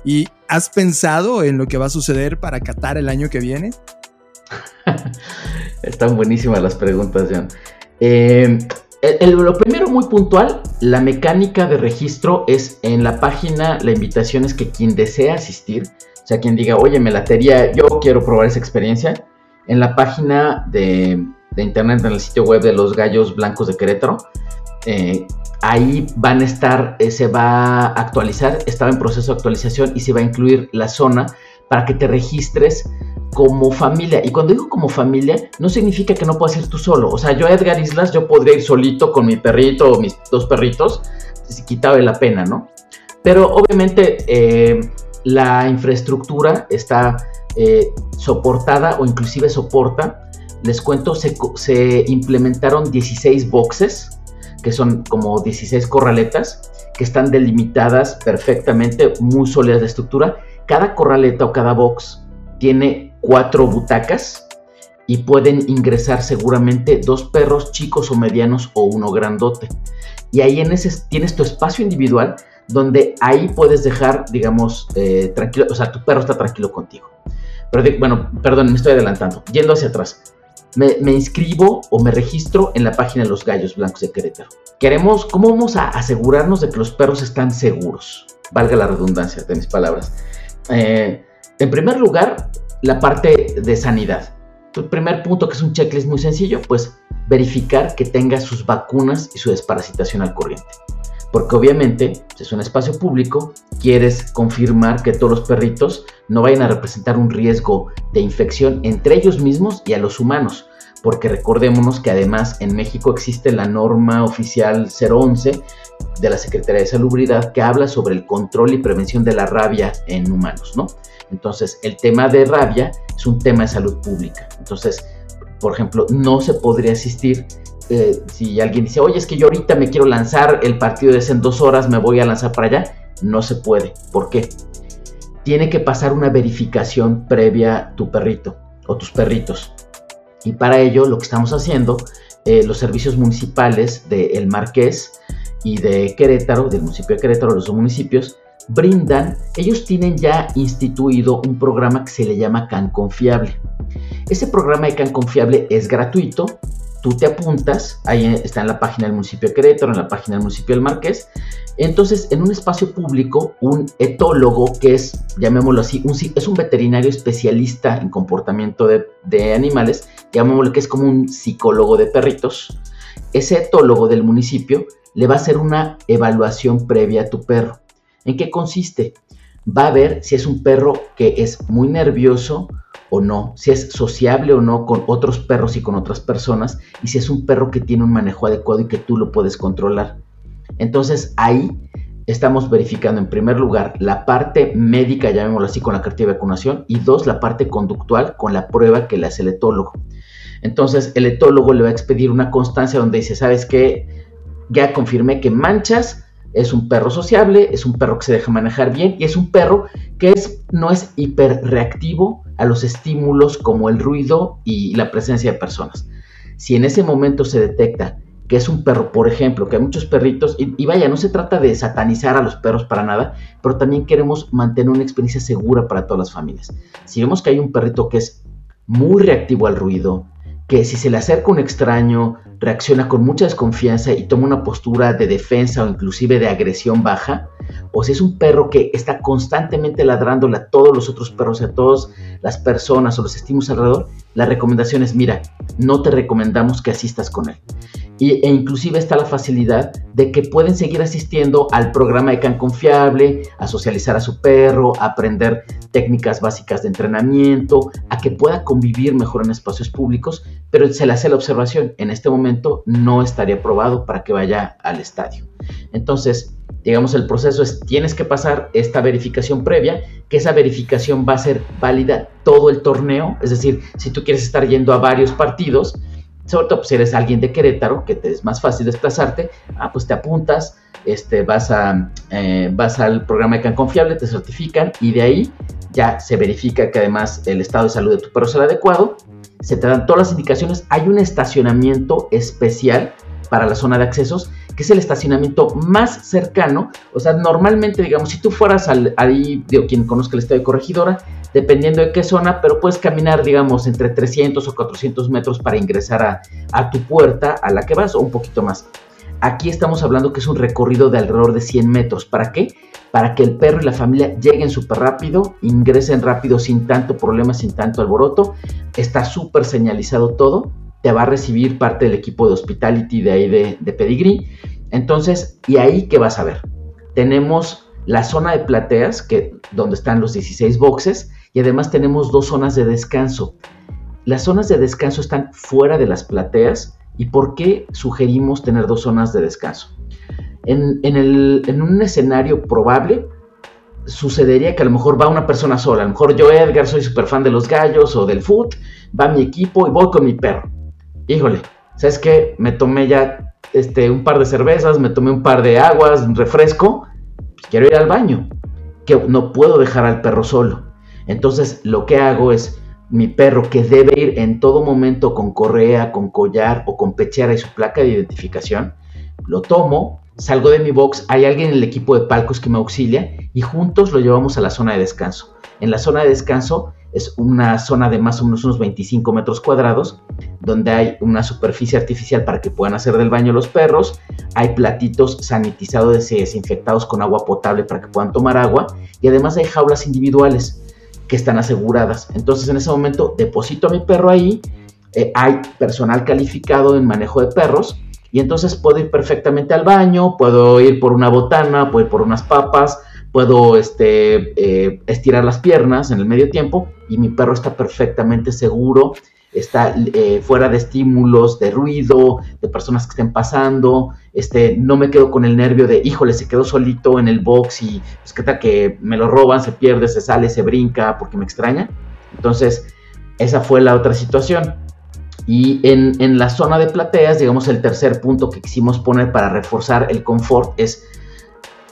¿Y has pensado en lo que va a suceder para Qatar el año que viene? Están buenísimas las preguntas, John. Eh, lo primero muy puntual, la mecánica de registro es en la página, la invitación es que quien desea asistir o sea, quien diga, oye, me latería, yo quiero probar esa experiencia, en la página de, internet, en el sitio web de los gallos blancos de Querétaro. Eh, ahí van a estar, eh, se va a actualizar, estaba en proceso de actualización y se va a incluir la zona para que te registres como familia. Y cuando digo como familia, no significa que no puedas ir tú solo. O sea, yo Edgar Islas, yo podría ir solito con mi perrito o mis dos perritos, si quitaba la pena, ¿no? Pero obviamente eh, la infraestructura está eh, soportada o inclusive soporta. Les cuento, se, se implementaron 16 boxes, que son como 16 corraletas, que están delimitadas perfectamente, muy sólidas de estructura. Cada corraleta o cada box tiene cuatro butacas y pueden ingresar seguramente dos perros chicos o medianos o uno grandote. Y ahí en ese tienes tu espacio individual donde ahí puedes dejar, digamos, eh, tranquilo, o sea, tu perro está tranquilo contigo. Pero bueno, perdón, me estoy adelantando. Yendo hacia atrás. Me, inscribo o me registro en la página de los Gallos Blancos de Querétaro. Queremos, ¿cómo vamos a asegurarnos de que los perros están seguros? Valga la redundancia de mis palabras. Eh, en primer lugar, la parte de sanidad. El primer punto, que es un checklist muy sencillo, pues verificar que tenga sus vacunas y su desparasitación al corriente. Porque obviamente, si es un espacio público, quieres confirmar que todos los perritos no vayan a representar un riesgo de infección entre ellos mismos y a los humanos. Porque recordémonos que además en México existe la norma oficial 011 de la Secretaría de Salubridad que habla sobre el control y prevención de la rabia en humanos, ¿no? Entonces, el tema de rabia es un tema de salud pública. Entonces, por ejemplo, no se podría asistir eh, si alguien dice, oye, es que yo ahorita me quiero lanzar, el partido es en dos horas, me voy a lanzar para allá, no se puede. ¿Por qué? Tiene que pasar una verificación previa tu perrito o tus perritos. Y para ello lo que estamos haciendo, eh, los servicios municipales de El Marqués y de Querétaro, del municipio de Querétaro, los dos municipios, brindan, ellos tienen ya instituido un programa que se le llama Can Confiable. Ese programa de Can Confiable es gratuito, tú te apuntas, ahí está en la página del municipio de Querétaro, en la página del municipio del Marqués. Entonces, en un espacio público, un etólogo, que es, llamémoslo así, un, es un veterinario especialista en comportamiento de, de animales, llamémoslo que es como un psicólogo de perritos, ese etólogo del municipio le va a hacer una evaluación previa a tu perro. ¿En qué consiste? Va a ver si es un perro que es muy nervioso o no, si es sociable o no con otros perros y con otras personas, y si es un perro que tiene un manejo adecuado y que tú lo puedes controlar. Entonces ahí estamos verificando en primer lugar la parte médica, llamémoslo así, con la cartilla de vacunación, y dos, la parte conductual con la prueba que le hace el etólogo. Entonces el etólogo le va a expedir una constancia donde dice, ¿sabes qué? Ya confirmé que manchas es un perro sociable, es un perro que se deja manejar bien y es un perro que es, no es hiperreactivo a los estímulos como el ruido y la presencia de personas. Si en ese momento se detecta que es un perro, por ejemplo, que hay muchos perritos, y, y, vaya, no se trata de satanizar a los perros para nada, pero también queremos mantener una experiencia segura para todas las familias. Si vemos que hay un perrito que es muy reactivo al ruido, que si se le acerca un extraño, reacciona con mucha desconfianza y toma una postura de defensa o inclusive de agresión baja, o si es un perro que está constantemente ladrándole a todos los otros perros, a todas las personas o los estímulos alrededor, la recomendación es, mira, no te recomendamos que asistas con él. Y, e inclusive está la facilidad de que pueden seguir asistiendo al programa de Can Confiable, a socializar a su perro, a aprender técnicas básicas de entrenamiento, a que pueda convivir mejor en espacios públicos, pero se le hace la observación, en este momento no estaría aprobado para que vaya al estadio. Entonces, digamos, el proceso es, tienes que pasar esta verificación previa, que esa verificación va a ser válida todo el torneo, es decir, si tú quieres estar yendo a varios partidos, sobre todo pues, si eres alguien de Querétaro, que te es más fácil desplazarte, ah, pues te apuntas, este, vas, a, eh, vas al programa de Can Confiable, te certifican y de ahí ya se verifica que además el estado de salud de tu perro es el adecuado, se te dan todas las indicaciones, hay un estacionamiento especial para la zona de accesos, que es el estacionamiento más cercano. O sea, normalmente, digamos, si tú fueras al, ahí, digo, quien conozca el estado de corregidora, dependiendo de qué zona, pero puedes caminar, digamos, entre 300 o 400 metros para ingresar a, a tu puerta a la que vas o un poquito más. Aquí estamos hablando que es un recorrido de alrededor de 100 metros. ¿Para qué? Para que el perro y la familia lleguen súper rápido, ingresen rápido sin tanto problema, sin tanto alboroto. Está súper señalizado todo. Te va a recibir parte del equipo de hospitality de ahí de, Pedigree. Entonces, ¿y ahí qué vas a ver? Tenemos la zona de plateas, que, donde están los 16 boxes, y además tenemos dos zonas de descanso. Las zonas de descanso están fuera de las plateas. ¿Y por qué sugerimos tener dos zonas de descanso? En, un escenario probable, sucedería que a lo mejor va una persona sola. A lo mejor yo, Edgar, soy súper fan de los gallos o del foot, va mi equipo y voy con mi perro. Híjole, ¿sabes qué? Me tomé ya este, un par de cervezas, me tomé un par de aguas, un refresco, pues quiero ir al baño, que no puedo dejar al perro solo. Entonces lo que hago es mi perro que debe ir en todo momento con correa, con collar o con pechera y su placa de identificación, lo tomo, salgo de mi box, hay alguien en el equipo de palcos que me auxilia y juntos lo llevamos a la zona de descanso. En la zona de descanso es una zona de más o menos unos 25 metros cuadrados, donde hay una superficie artificial para que puedan hacer del baño los perros, hay platitos sanitizados y desinfectados con agua potable para que puedan tomar agua, y además hay jaulas individuales que están aseguradas. Entonces en ese momento deposito a mi perro ahí, eh, hay personal calificado en manejo de perros, y entonces puedo ir perfectamente al baño, puedo ir por una botana, puedo ir por unas papas, puedo este, eh, estirar las piernas en el medio tiempo y mi perro está perfectamente seguro, está eh, fuera de estímulos, de ruido, de personas que estén pasando, este, no me quedo con el nervio de, híjole, se quedó solito en el box y es pues, que tal que me lo roban, se pierde, se sale, se brinca porque me extraña. Entonces, esa fue la otra situación. Y en, en la zona de plateas, digamos, el tercer punto que quisimos poner para reforzar el confort es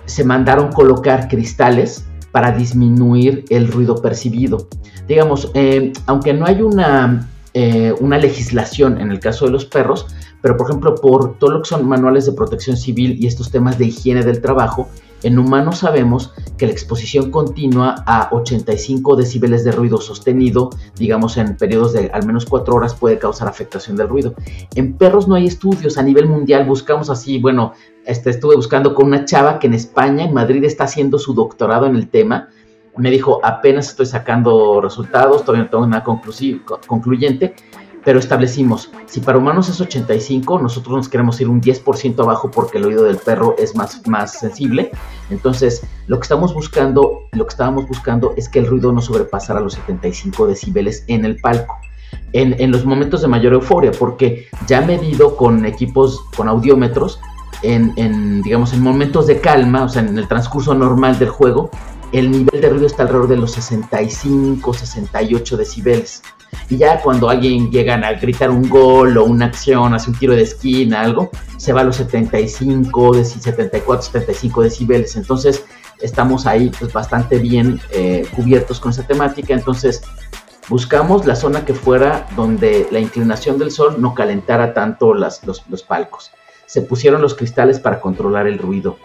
se mandaron colocar cristales para disminuir el ruido percibido. Digamos, eh, aunque no hay una, eh, una legislación en el caso de los perros, pero por ejemplo por todo lo que son manuales de protección civil y estos temas de higiene del trabajo, en humanos sabemos que la exposición continua a 85 decibeles de ruido sostenido, digamos en periodos de al menos 4 horas, puede causar afectación del ruido. En perros no hay estudios a nivel mundial, buscamos así, bueno, este, estuve buscando con una chava que en España, en Madrid, está haciendo su doctorado en el tema. Me dijo, apenas estoy sacando resultados, todavía no tengo nada concluyente, pero establecimos, si para humanos es 85, nosotros nos queremos ir un 10% abajo porque el oído del perro es más, más sensible. Entonces, lo que estamos buscando, lo que estábamos buscando es que el ruido no sobrepasara los 75 decibeles en el palco. En, en los momentos de mayor euforia, porque ya medido con equipos, con audiómetros, en, digamos, en momentos de calma, o sea, en el transcurso normal del juego, el nivel de ruido está alrededor de los 65, 68 decibeles. Y ya cuando alguien llega a gritar un gol o una acción, hace un tiro de esquina, algo, se va a los 75, 74, 75 decibeles. Entonces estamos ahí pues, bastante bien eh, cubiertos con esa temática. Entonces buscamos la zona que fuera donde la inclinación del sol no calentara tanto las, los, los palcos se pusieron los cristales para controlar el ruido.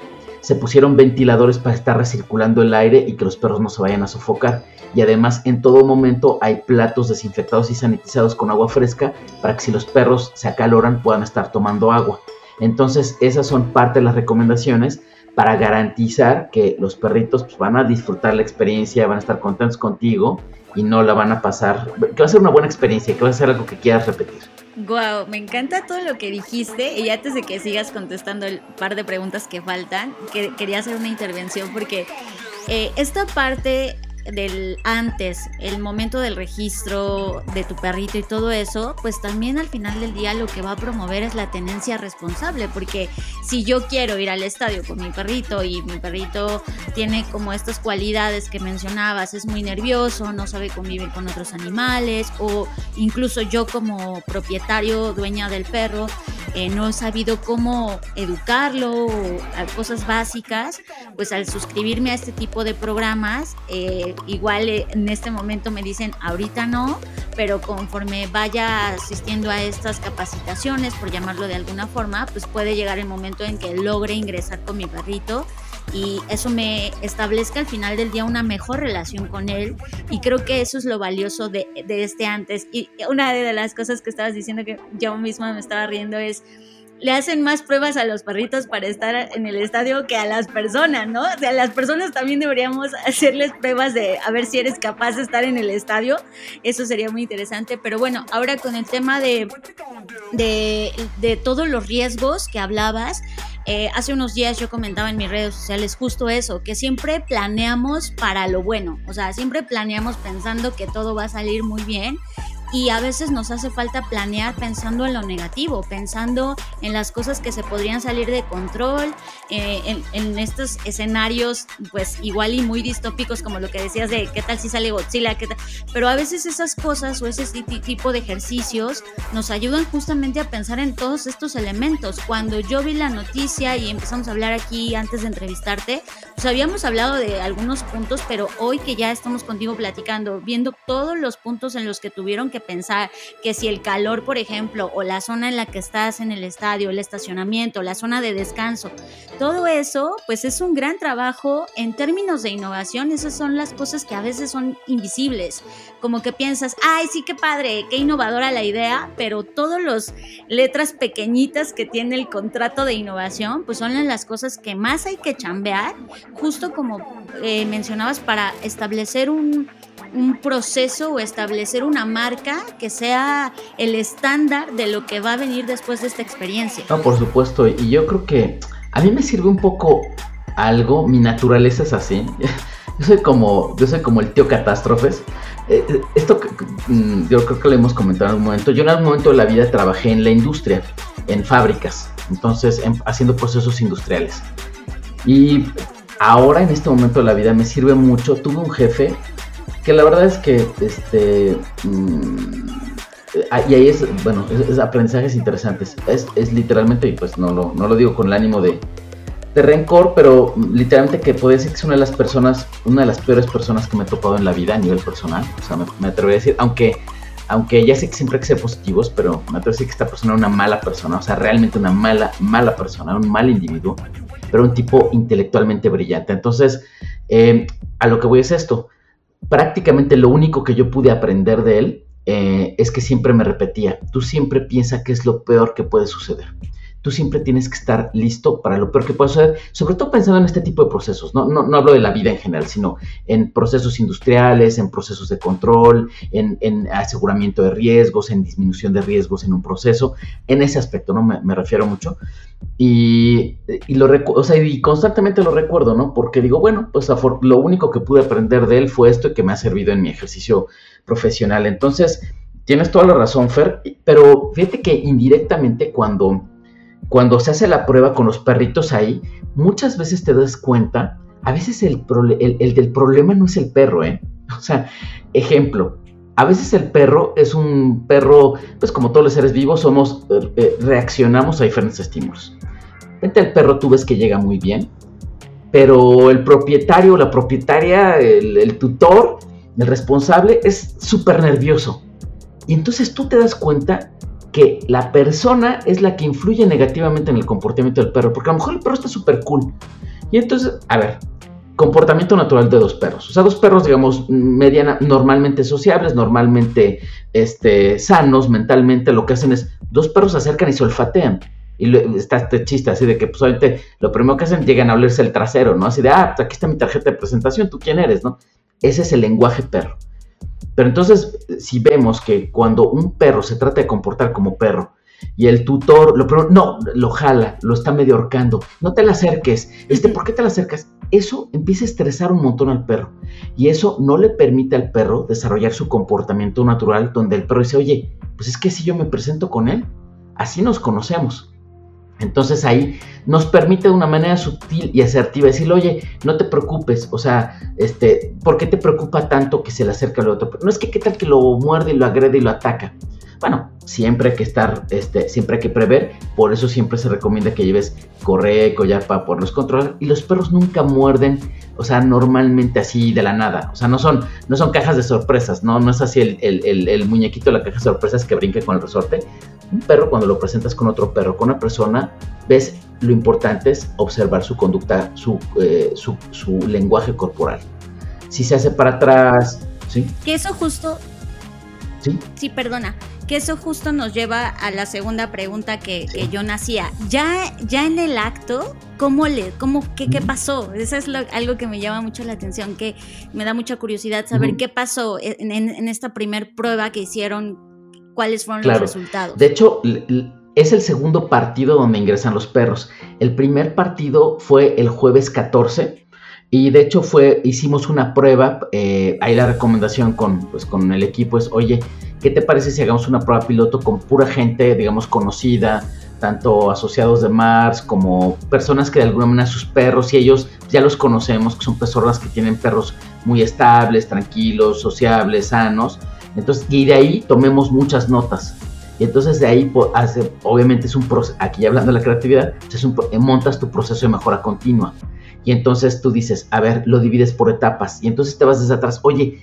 Se pusieron ventiladores para estar recirculando el aire y que los perros no se vayan a sofocar. Y además en todo momento hay platos desinfectados y sanitizados con agua fresca para que si los perros se acaloran puedan estar tomando agua. Entonces esas son parte de las recomendaciones para garantizar que los perritos pues, van a disfrutar la experiencia, van a estar contentos contigo y no la van a pasar, que va a ser una buena experiencia, que va a ser algo que quieras repetir. Wow, me encanta todo lo que dijiste y antes de que sigas contestando el par de preguntas que faltan, que, quería hacer una intervención porque eh, esta parte del antes, el momento del registro de tu perrito y todo eso, pues también al final del día lo que va a promover es la tenencia responsable, porque si yo quiero ir al estadio con mi perrito y mi perrito tiene como estas cualidades que mencionabas, es muy nervioso, no sabe convivir con otros animales o incluso yo como propietario, dueña del perro, eh, no he sabido cómo educarlo o cosas básicas, pues al suscribirme a este tipo de programas, eh, igual eh, en este momento me dicen ahorita no, pero conforme vaya asistiendo a estas capacitaciones, por llamarlo de alguna forma, pues puede llegar el momento en que logre ingresar con mi perrito y eso me establezca al final del día una mejor relación con él. Y creo que eso es lo valioso de, de este antes. Y una de las cosas que estabas diciendo que yo misma me estaba riendo es le hacen más pruebas a los perritos para estar en el estadio que a las personas, ¿no? O sea, las personas también deberíamos hacerles pruebas de a ver si eres capaz de estar en el estadio. Eso sería muy interesante. Pero bueno, ahora con el tema de, de, de todos los riesgos que hablabas, eh, hace unos días yo comentaba en mis redes sociales justo eso, que siempre planeamos para lo bueno, o sea, siempre planeamos pensando que todo va a salir muy bien y a veces nos hace falta planear pensando en lo negativo, pensando en las cosas que se podrían salir de control, eh, en, estos escenarios pues igual y muy distópicos como lo que decías de qué tal si sale Godzilla, ¿Qué tal? pero a veces esas cosas o ese tipo de ejercicios nos ayudan justamente a pensar en todos estos elementos. Cuando yo vi la noticia y empezamos a hablar aquí antes de entrevistarte, habíamos hablado de algunos puntos, pero hoy que ya estamos contigo platicando, viendo todos los puntos en los que tuvieron que pensar que si el calor, por ejemplo, o la zona en la que estás en el estadio, el estacionamiento, la zona de descanso, todo eso, pues es un gran trabajo en términos de innovación. Esas son las cosas que a veces son invisibles. Como que piensas, ay, sí, qué padre, qué innovadora la idea, pero todas las letras pequeñitas que tiene el contrato de innovación, pues son las cosas que más hay que chambear, justo como eh, mencionabas, para establecer un, un proceso o establecer una marca que sea el estándar de lo que va a venir después de esta experiencia. No, por supuesto, y yo creo que a mí me sirve un poco algo, mi naturaleza es así. Yo soy como, yo soy como el tío catástrofes. Eh, esto mm, yo creo que lo hemos comentado en algún momento. Yo en algún momento de la vida trabajé en la industria, en fábricas, entonces haciendo procesos industriales. Y ahora en este momento de la vida me sirve mucho. Tuve un jefe que la verdad es que, este, mm, y ahí es, bueno, es, aprendizajes interesantes. Es, es, literalmente, y pues no lo, no lo digo con el ánimo de, de rencor, pero literalmente que puede ser que es una de las personas, una de las peores personas que me he topado en la vida a nivel personal. O sea, me, me atrevo a decir, aunque, aunque ya sé que siempre hay que ser positivos, pero me atrevo a decir que esta persona era una mala persona, o sea, realmente una mala, mala persona, un mal individuo, pero un tipo intelectualmente brillante. Entonces, eh, a lo que voy es esto prácticamente lo único que yo pude aprender de él eh, es que siempre me repetía, tú siempre piensa que es lo peor que puede suceder tú siempre tienes que estar listo para lo peor que pueda suceder, sobre todo pensando en este tipo de procesos. No, no, no hablo de la vida en general, sino en procesos industriales, en procesos de control, en, aseguramiento de riesgos, en disminución de riesgos en un proceso. En ese aspecto, ¿no? Me, refiero mucho. Y, y lo o sea, y constantemente lo recuerdo, ¿no? Porque digo, bueno, pues lo único que pude aprender de él fue esto y que me ha servido en mi ejercicio profesional. Entonces, tienes toda la razón, Fer, pero fíjate que indirectamente cuando cuando se hace la prueba con los perritos ahí, muchas veces te das cuenta, a veces el, del problema no es el perro, ¿eh? O sea, ejemplo, a veces el perro es un perro, pues como todos los seres vivos, somos, eh, eh, reaccionamos a diferentes estímulos. Vente el perro tú ves que llega muy bien, pero el propietario, la propietaria, el, el tutor, el responsable es súper nervioso. Y entonces tú te das cuenta que la persona es la que influye negativamente en el comportamiento del perro, porque a lo mejor el perro está súper cool. Y entonces, a ver, comportamiento natural de dos perros. O sea, dos perros, digamos, mediana, normalmente sociables, normalmente este, sanos mentalmente, lo que hacen es, dos perros se acercan y se olfatean. Y está este chiste así de que, pues, lo primero que hacen, llegan a olerse el trasero, ¿no? Así de, ah, pues aquí está mi tarjeta de presentación, ¿tú quién eres, no? Ese es el lenguaje perro. Pero entonces, si vemos que cuando un perro se trata de comportar como perro y el tutor lo no, lo jala, lo está medio ahorcando, no te le acerques, este, ¿por qué te le acercas? Eso empieza a estresar un montón al perro y eso no le permite al perro desarrollar su comportamiento natural donde el perro dice, oye, pues es que si yo me presento con él, así nos conocemos. Entonces ahí nos permite de una manera sutil y asertiva decirle, oye, no te preocupes, o sea, este, ¿por qué te preocupa tanto que se le acerque al otro? No es que qué tal que lo muerde y lo agrede y lo ataca. Bueno, siempre hay que estar, este, siempre hay que prever, por eso siempre se recomienda que lleves correa y collar para poderlos controlar. Y los perros nunca muerden, o sea, normalmente así de la nada. O sea, no son, no son cajas de sorpresas, no, no es así el, el, el, muñequito de la caja de sorpresas que brinque con el resorte. Un perro cuando lo presentas con otro perro, con una persona, ves lo importante es observar su conducta, su, eh, su, su lenguaje corporal. Si se hace para atrás, ¿sí? Que eso justo Sí. Sí, perdona. Que eso justo nos lleva a la segunda pregunta que, que yo nacía. Ya, ya en el acto, ¿cómo le, cómo, qué, qué pasó? Eso es algo que me llama mucho la atención, que me da mucha curiosidad saber qué pasó en, en, esta primer prueba que hicieron, cuáles fueron los resultados. De hecho, es el segundo partido donde ingresan los perros. El primer partido fue el jueves 14 y de hecho fue, hicimos una prueba, eh, ahí la recomendación con, pues, con el equipo es, oye, ¿qué te parece si hagamos una prueba piloto con pura gente, digamos, conocida, tanto asociados de Mars como personas que de alguna manera sus perros y ellos ya los conocemos, que son personas que tienen perros muy estables, tranquilos, sociables, sanos. Entonces, y de ahí tomemos muchas notas. Y entonces de ahí, hace, obviamente es un proceso, aquí hablando de la creatividad, es un, montas tu proceso de mejora continua. Y entonces tú dices, a ver, lo divides por etapas. Y entonces te vas desde atrás, oye,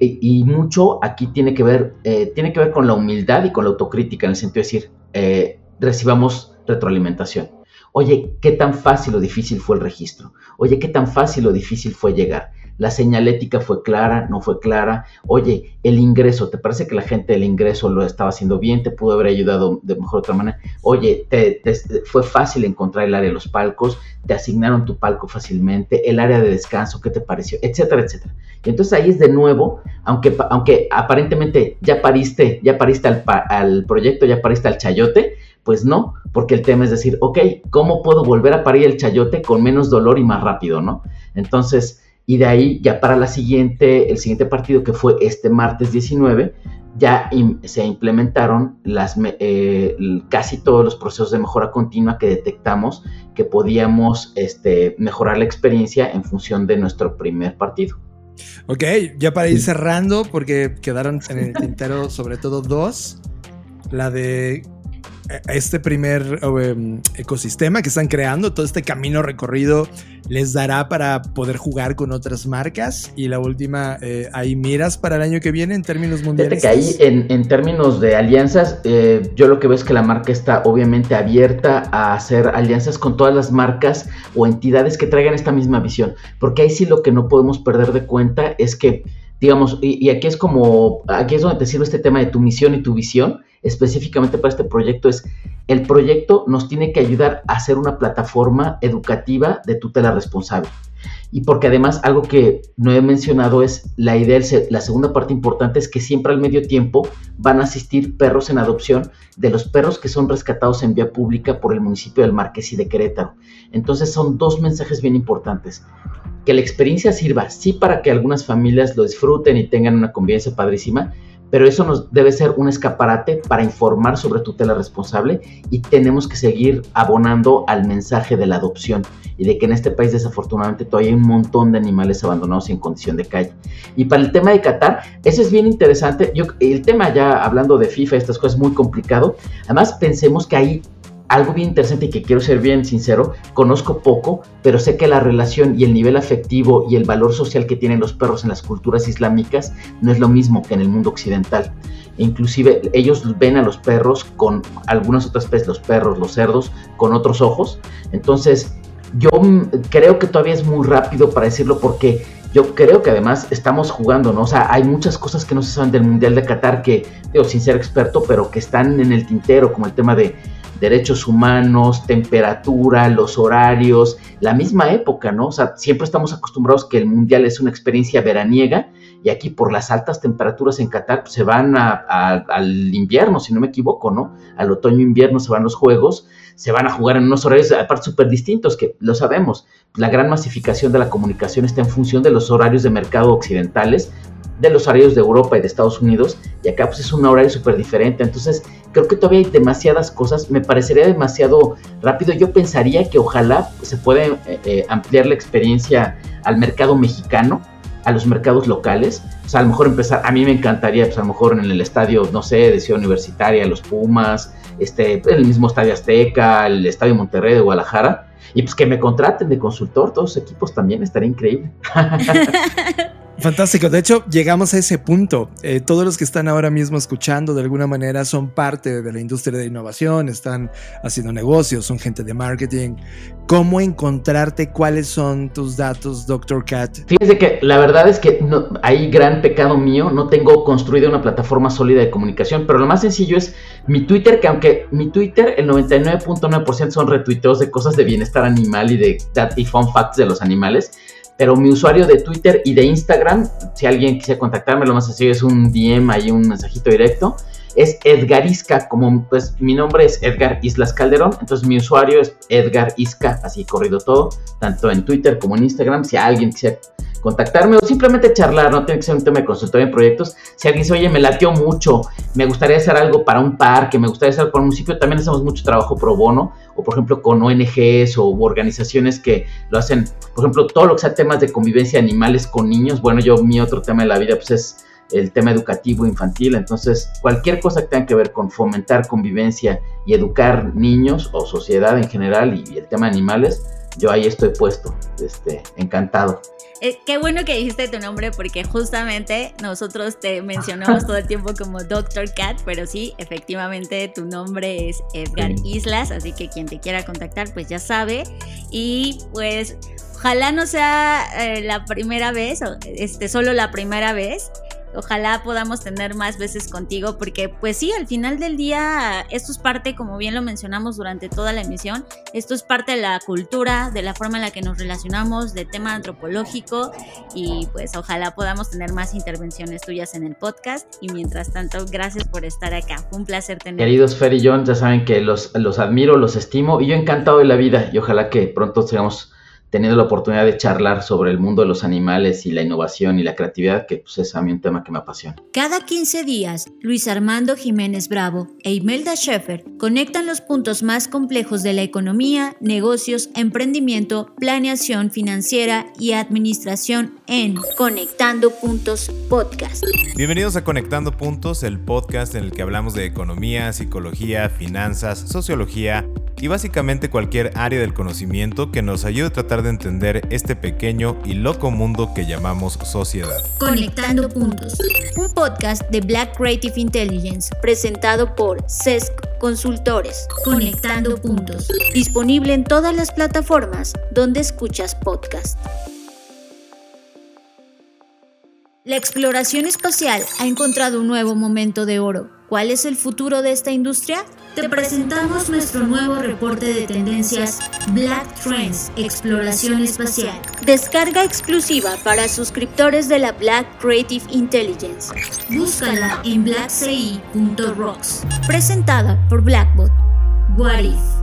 y mucho aquí tiene que ver, eh, tiene que ver con la humildad y con la autocrítica, en el sentido de decir, eh, recibamos retroalimentación. Oye, ¿qué tan fácil o difícil fue el registro? Oye, ¿qué tan fácil o difícil fue llegar? La señalética fue clara, no fue clara. Oye, el ingreso, ¿te parece que la gente del ingreso lo estaba haciendo bien? ¿Te pudo haber ayudado de mejor otra manera? Oye, te, fue fácil encontrar el área de los palcos, te asignaron tu palco fácilmente, el área de descanso, ¿qué te pareció? Etcétera, etcétera. Y entonces ahí es de nuevo, aunque, aunque aparentemente ya pariste, ya pariste al, al proyecto, ya pariste al chayote, pues no, porque el tema es decir, ok, ¿cómo puedo volver a parir el chayote con menos dolor y más rápido, no? Entonces, y de ahí ya para la siguiente, el siguiente partido que fue este martes 19, ya se implementaron las, eh, casi todos los procesos de mejora continua que detectamos que podíamos este, mejorar la experiencia en función de nuestro primer partido. Ok, ya para ir cerrando, porque quedaron en el tintero sobre todo dos, la de este primer em, ecosistema que están creando, todo este camino recorrido les dará para poder jugar con otras marcas. Y la última, eh, ¿hay miras para el año que viene en términos mundiales? que ahí en, términos de alianzas, eh, yo lo que veo es que la marca está obviamente abierta a hacer alianzas con todas las marcas o entidades que traigan esta misma visión. Porque ahí sí lo que no podemos perder de cuenta es que digamos, y, aquí es como, aquí es donde te sirve este tema de tu misión y tu visión, específicamente para este proyecto, es el proyecto nos tiene que ayudar a hacer una plataforma educativa de tutela responsable. Y porque además algo que no he mencionado es la idea, la segunda parte importante es que siempre al medio tiempo van a asistir perros en adopción de los perros que son rescatados en vía pública por el municipio del Marqués y de Querétaro. Entonces son dos mensajes bien importantes. Que la experiencia sirva, sí, para que algunas familias lo disfruten y tengan una convivencia padrísima, pero eso nos debe ser un escaparate para informar sobre tutela responsable y tenemos que seguir abonando al mensaje de la adopción y de que en este país desafortunadamente todavía hay un montón de animales abandonados en condición de calle. Y para el tema de Qatar, eso es bien interesante. Yo, el tema ya hablando de FIFA, estas cosas es muy complicado. Además, pensemos que hay algo bien interesante y que quiero ser bien sincero, conozco poco, pero sé que la relación y el nivel afectivo y el valor social que tienen los perros en las culturas islámicas no es lo mismo que en el mundo occidental. inclusive ellos ven a los perros con algunas otras especies, los perros, los cerdos, con otros ojos. Entonces, yo creo que todavía es muy rápido para decirlo porque yo creo que además estamos jugando, ¿no? O sea, hay muchas cosas que no se saben del Mundial de Qatar que, digo, sin ser experto, pero que están en el tintero, como el tema de derechos humanos, temperatura, los horarios, la misma época, ¿no? O sea, siempre estamos acostumbrados que el mundial es una experiencia veraniega y aquí por las altas temperaturas en Qatar pues, se van al invierno, si no me equivoco, ¿no? Al otoño-invierno se van los juegos, se van a jugar en unos horarios aparte súper distintos, que lo sabemos. La gran masificación de la comunicación está en función de los horarios de mercado occidentales, de los horarios de Europa y de Estados Unidos, y acá pues es un horario súper diferente. Entonces, creo que todavía hay demasiadas cosas, me parecería demasiado rápido. Yo pensaría que ojalá se puede eh, eh, ampliar la experiencia al mercado mexicano, a los mercados locales. O sea, a lo mejor empezar, a mí me encantaría, pues a lo mejor en el estadio, no sé, de Ciudad Universitaria, los Pumas, este, el mismo Estadio Azteca, el Estadio Monterrey de Guadalajara, y pues que me contraten de consultor, todos los equipos también, estaría increíble. Fantástico. De hecho, llegamos a ese punto. Eh, todos los que están ahora mismo escuchando de alguna manera son parte de la industria de innovación, están haciendo negocios, son gente de marketing. ¿Cómo encontrarte? ¿Cuáles son tus datos, Dr. Cat? Fíjense que la verdad es que no, hay gran pecado mío. No tengo construida una plataforma sólida de comunicación, pero lo más sencillo es mi Twitter, que aunque mi Twitter, el 99.9% son retuiteos de cosas de bienestar animal y de y fun facts de los animales pero mi usuario de Twitter y de Instagram, si alguien quisiera contactarme, lo más sencillo es un DM ahí, un mensajito directo, es Edgarisca, como pues mi nombre es Edgar Islas Calderón, entonces mi usuario es Edgar Isca, así corrido todo, tanto en Twitter como en Instagram, si alguien quisiera contactarme o simplemente charlar, no tiene que ser un tema de consultoría en proyectos. Si alguien dice, oye, me latió mucho, me gustaría hacer algo para un parque, me gustaría hacer para un municipio, también hacemos mucho trabajo pro bono, o por ejemplo con ONGs o organizaciones que lo hacen, por ejemplo, todo lo que sea temas de convivencia de animales con niños. Bueno, yo mi otro tema de la vida pues es el tema educativo infantil, entonces cualquier cosa que tenga que ver con fomentar convivencia y educar niños o sociedad en general y, y el tema de animales, yo ahí estoy puesto, este, encantado. Eh, qué bueno que dijiste tu nombre porque justamente nosotros te mencionamos todo el tiempo como Dr. Cat, pero sí, efectivamente tu nombre es Edgar Islas, así que quien te quiera contactar pues ya sabe. Y pues ojalá no sea eh, la primera vez, o este, solo la primera vez. Ojalá podamos tener más veces contigo porque pues sí, al final del día esto es parte, como bien lo mencionamos durante toda la emisión, esto es parte de la cultura, de la forma en la que nos relacionamos, de tema antropológico y pues ojalá podamos tener más intervenciones tuyas en el podcast y mientras tanto gracias por estar acá, un placer tener. Queridos Fer y John, ya saben que los, los admiro, los estimo y yo encantado de la vida y ojalá que pronto sigamos teniendo la oportunidad de charlar sobre el mundo de los animales y la innovación y la creatividad, que pues, es a mí un tema que me apasiona. Cada 15 días, Luis Armando Jiménez Bravo e Imelda Schaeffer conectan los puntos más complejos de la economía, negocios, emprendimiento, planeación financiera y administración en Conectando Puntos Podcast. Bienvenidos a Conectando Puntos, el podcast en el que hablamos de economía, psicología, finanzas, sociología y básicamente cualquier área del conocimiento que nos ayude a tratar de entender este pequeño y loco mundo que llamamos sociedad. Conectando Puntos, un podcast de Black Creative Intelligence presentado por CESC Consultores. Conectando Puntos, disponible en todas las plataformas donde escuchas podcast. La exploración espacial ha encontrado un nuevo momento de oro. ¿Cuál es el futuro de esta industria? Te presentamos nuestro nuevo reporte de tendencias Black Trends Exploración Espacial. Descarga exclusiva para suscriptores de la Black Creative Intelligence. Búscala en blackci.rocks. Presentada por Blackbot. What If?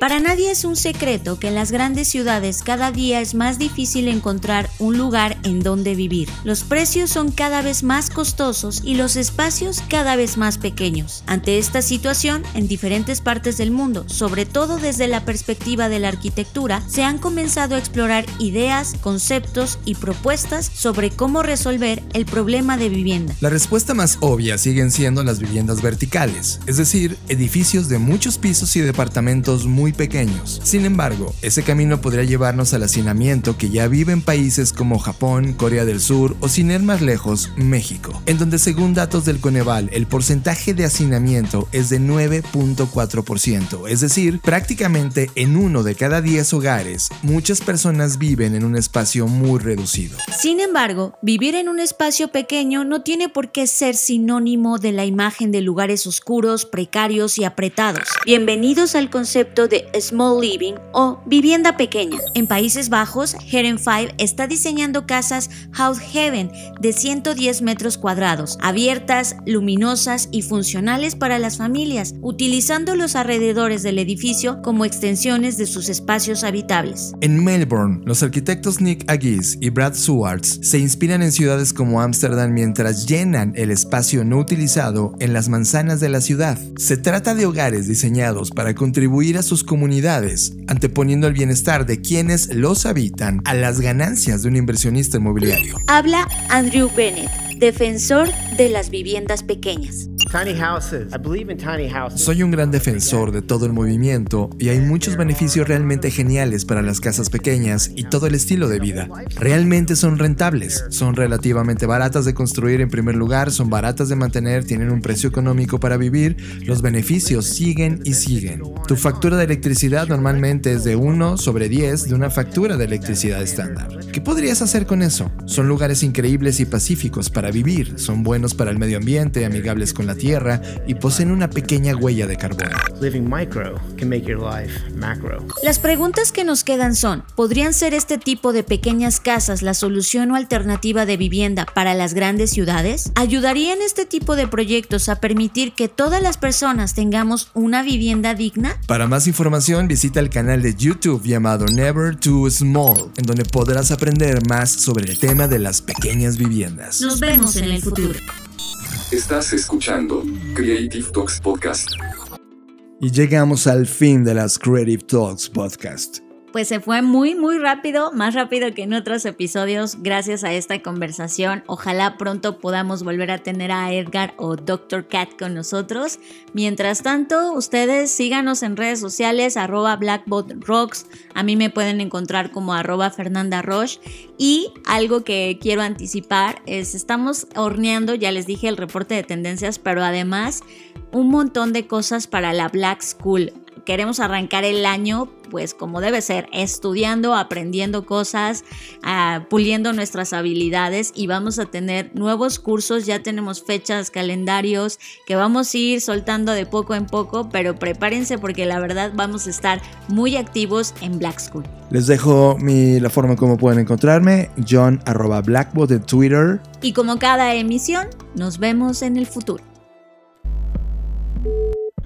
Para nadie es un secreto que en las grandes ciudades cada día es más difícil encontrar un lugar en donde vivir. Los precios son cada vez más costosos y los espacios cada vez más pequeños. Ante esta situación, en diferentes partes del mundo, sobre todo desde la perspectiva de la arquitectura, se han comenzado a explorar ideas, conceptos y propuestas sobre cómo resolver el problema de vivienda. La respuesta más obvia siguen siendo las viviendas verticales, es decir, edificios de muchos pisos y departamentos muy pequeños. Sin embargo, ese camino podría llevarnos al hacinamiento que ya vive en países como Japón, Corea del Sur o sin ir más lejos, México, en donde según datos del Coneval el porcentaje de hacinamiento es de 9.4%, es decir, prácticamente en uno de cada 10 hogares, muchas personas viven en un espacio muy reducido. Sin embargo, vivir en un espacio pequeño no tiene por qué ser sinónimo de la imagen de lugares oscuros, precarios y apretados. Bienvenidos al concepto de Small Living o vivienda pequeña. En Países Bajos, Heren 5 está diseñando casas House Heaven de 110 metros cuadrados, abiertas, luminosas y funcionales para las familias, utilizando los alrededores del edificio como extensiones de sus espacios habitables. En Melbourne, los arquitectos Nick Agis y Brad Swartz se inspiran en ciudades como Ámsterdam mientras llenan el espacio no utilizado en las manzanas de la ciudad. Se trata de hogares diseñados para contribuir a sus comunidades, anteponiendo el bienestar de quienes los habitan a las ganancias de un inversionista inmobiliario. Habla Andrew Bennett, defensor de las viviendas pequeñas. Soy un gran defensor de todo el movimiento y hay muchos beneficios realmente geniales para las casas pequeñas y todo el estilo de vida. Realmente son rentables, son relativamente baratas de construir en primer lugar, son baratas de mantener, tienen un precio económico para vivir, los beneficios siguen y siguen. Tu factura de electricidad normalmente es de 1 sobre 10 de una factura de electricidad estándar. ¿Qué podrías hacer con eso? Son lugares increíbles y pacíficos para vivir, son buenos para el medio ambiente, amigables con la tierra y poseen una pequeña huella de carbono. Las preguntas que nos quedan son, ¿podrían ser este tipo de pequeñas casas la solución o alternativa de vivienda para las grandes ciudades? ¿Ayudarían este tipo de proyectos a permitir que todas las personas tengamos una vivienda digna? Para más información visita el canal de YouTube llamado Never Too Small, en donde podrás aprender más sobre el tema de las pequeñas viviendas. Nos vemos en el futuro. Estás escuchando Creative Talks Podcast. Y llegamos al fin de las Creative Talks Podcast pues se fue muy, muy rápido, más rápido que en otros episodios gracias a esta conversación. Ojalá pronto podamos volver a tener a Edgar o Dr. Cat con nosotros. Mientras tanto, ustedes síganos en redes sociales, arroba blackbotrocks. A mí me pueden encontrar como arroba Fernanda Roche. Y algo que quiero anticipar es, estamos horneando, ya les dije, el reporte de tendencias, pero además un montón de cosas para la Black School queremos arrancar el año pues como debe ser, estudiando, aprendiendo cosas, ah, puliendo nuestras habilidades y vamos a tener nuevos cursos, ya tenemos fechas, calendarios que vamos a ir soltando de poco en poco, pero prepárense porque la verdad vamos a estar muy activos en Black School. Les dejo mi, la forma como pueden encontrarme, john arroba blackbot de Twitter. Y como cada emisión, nos vemos en el futuro.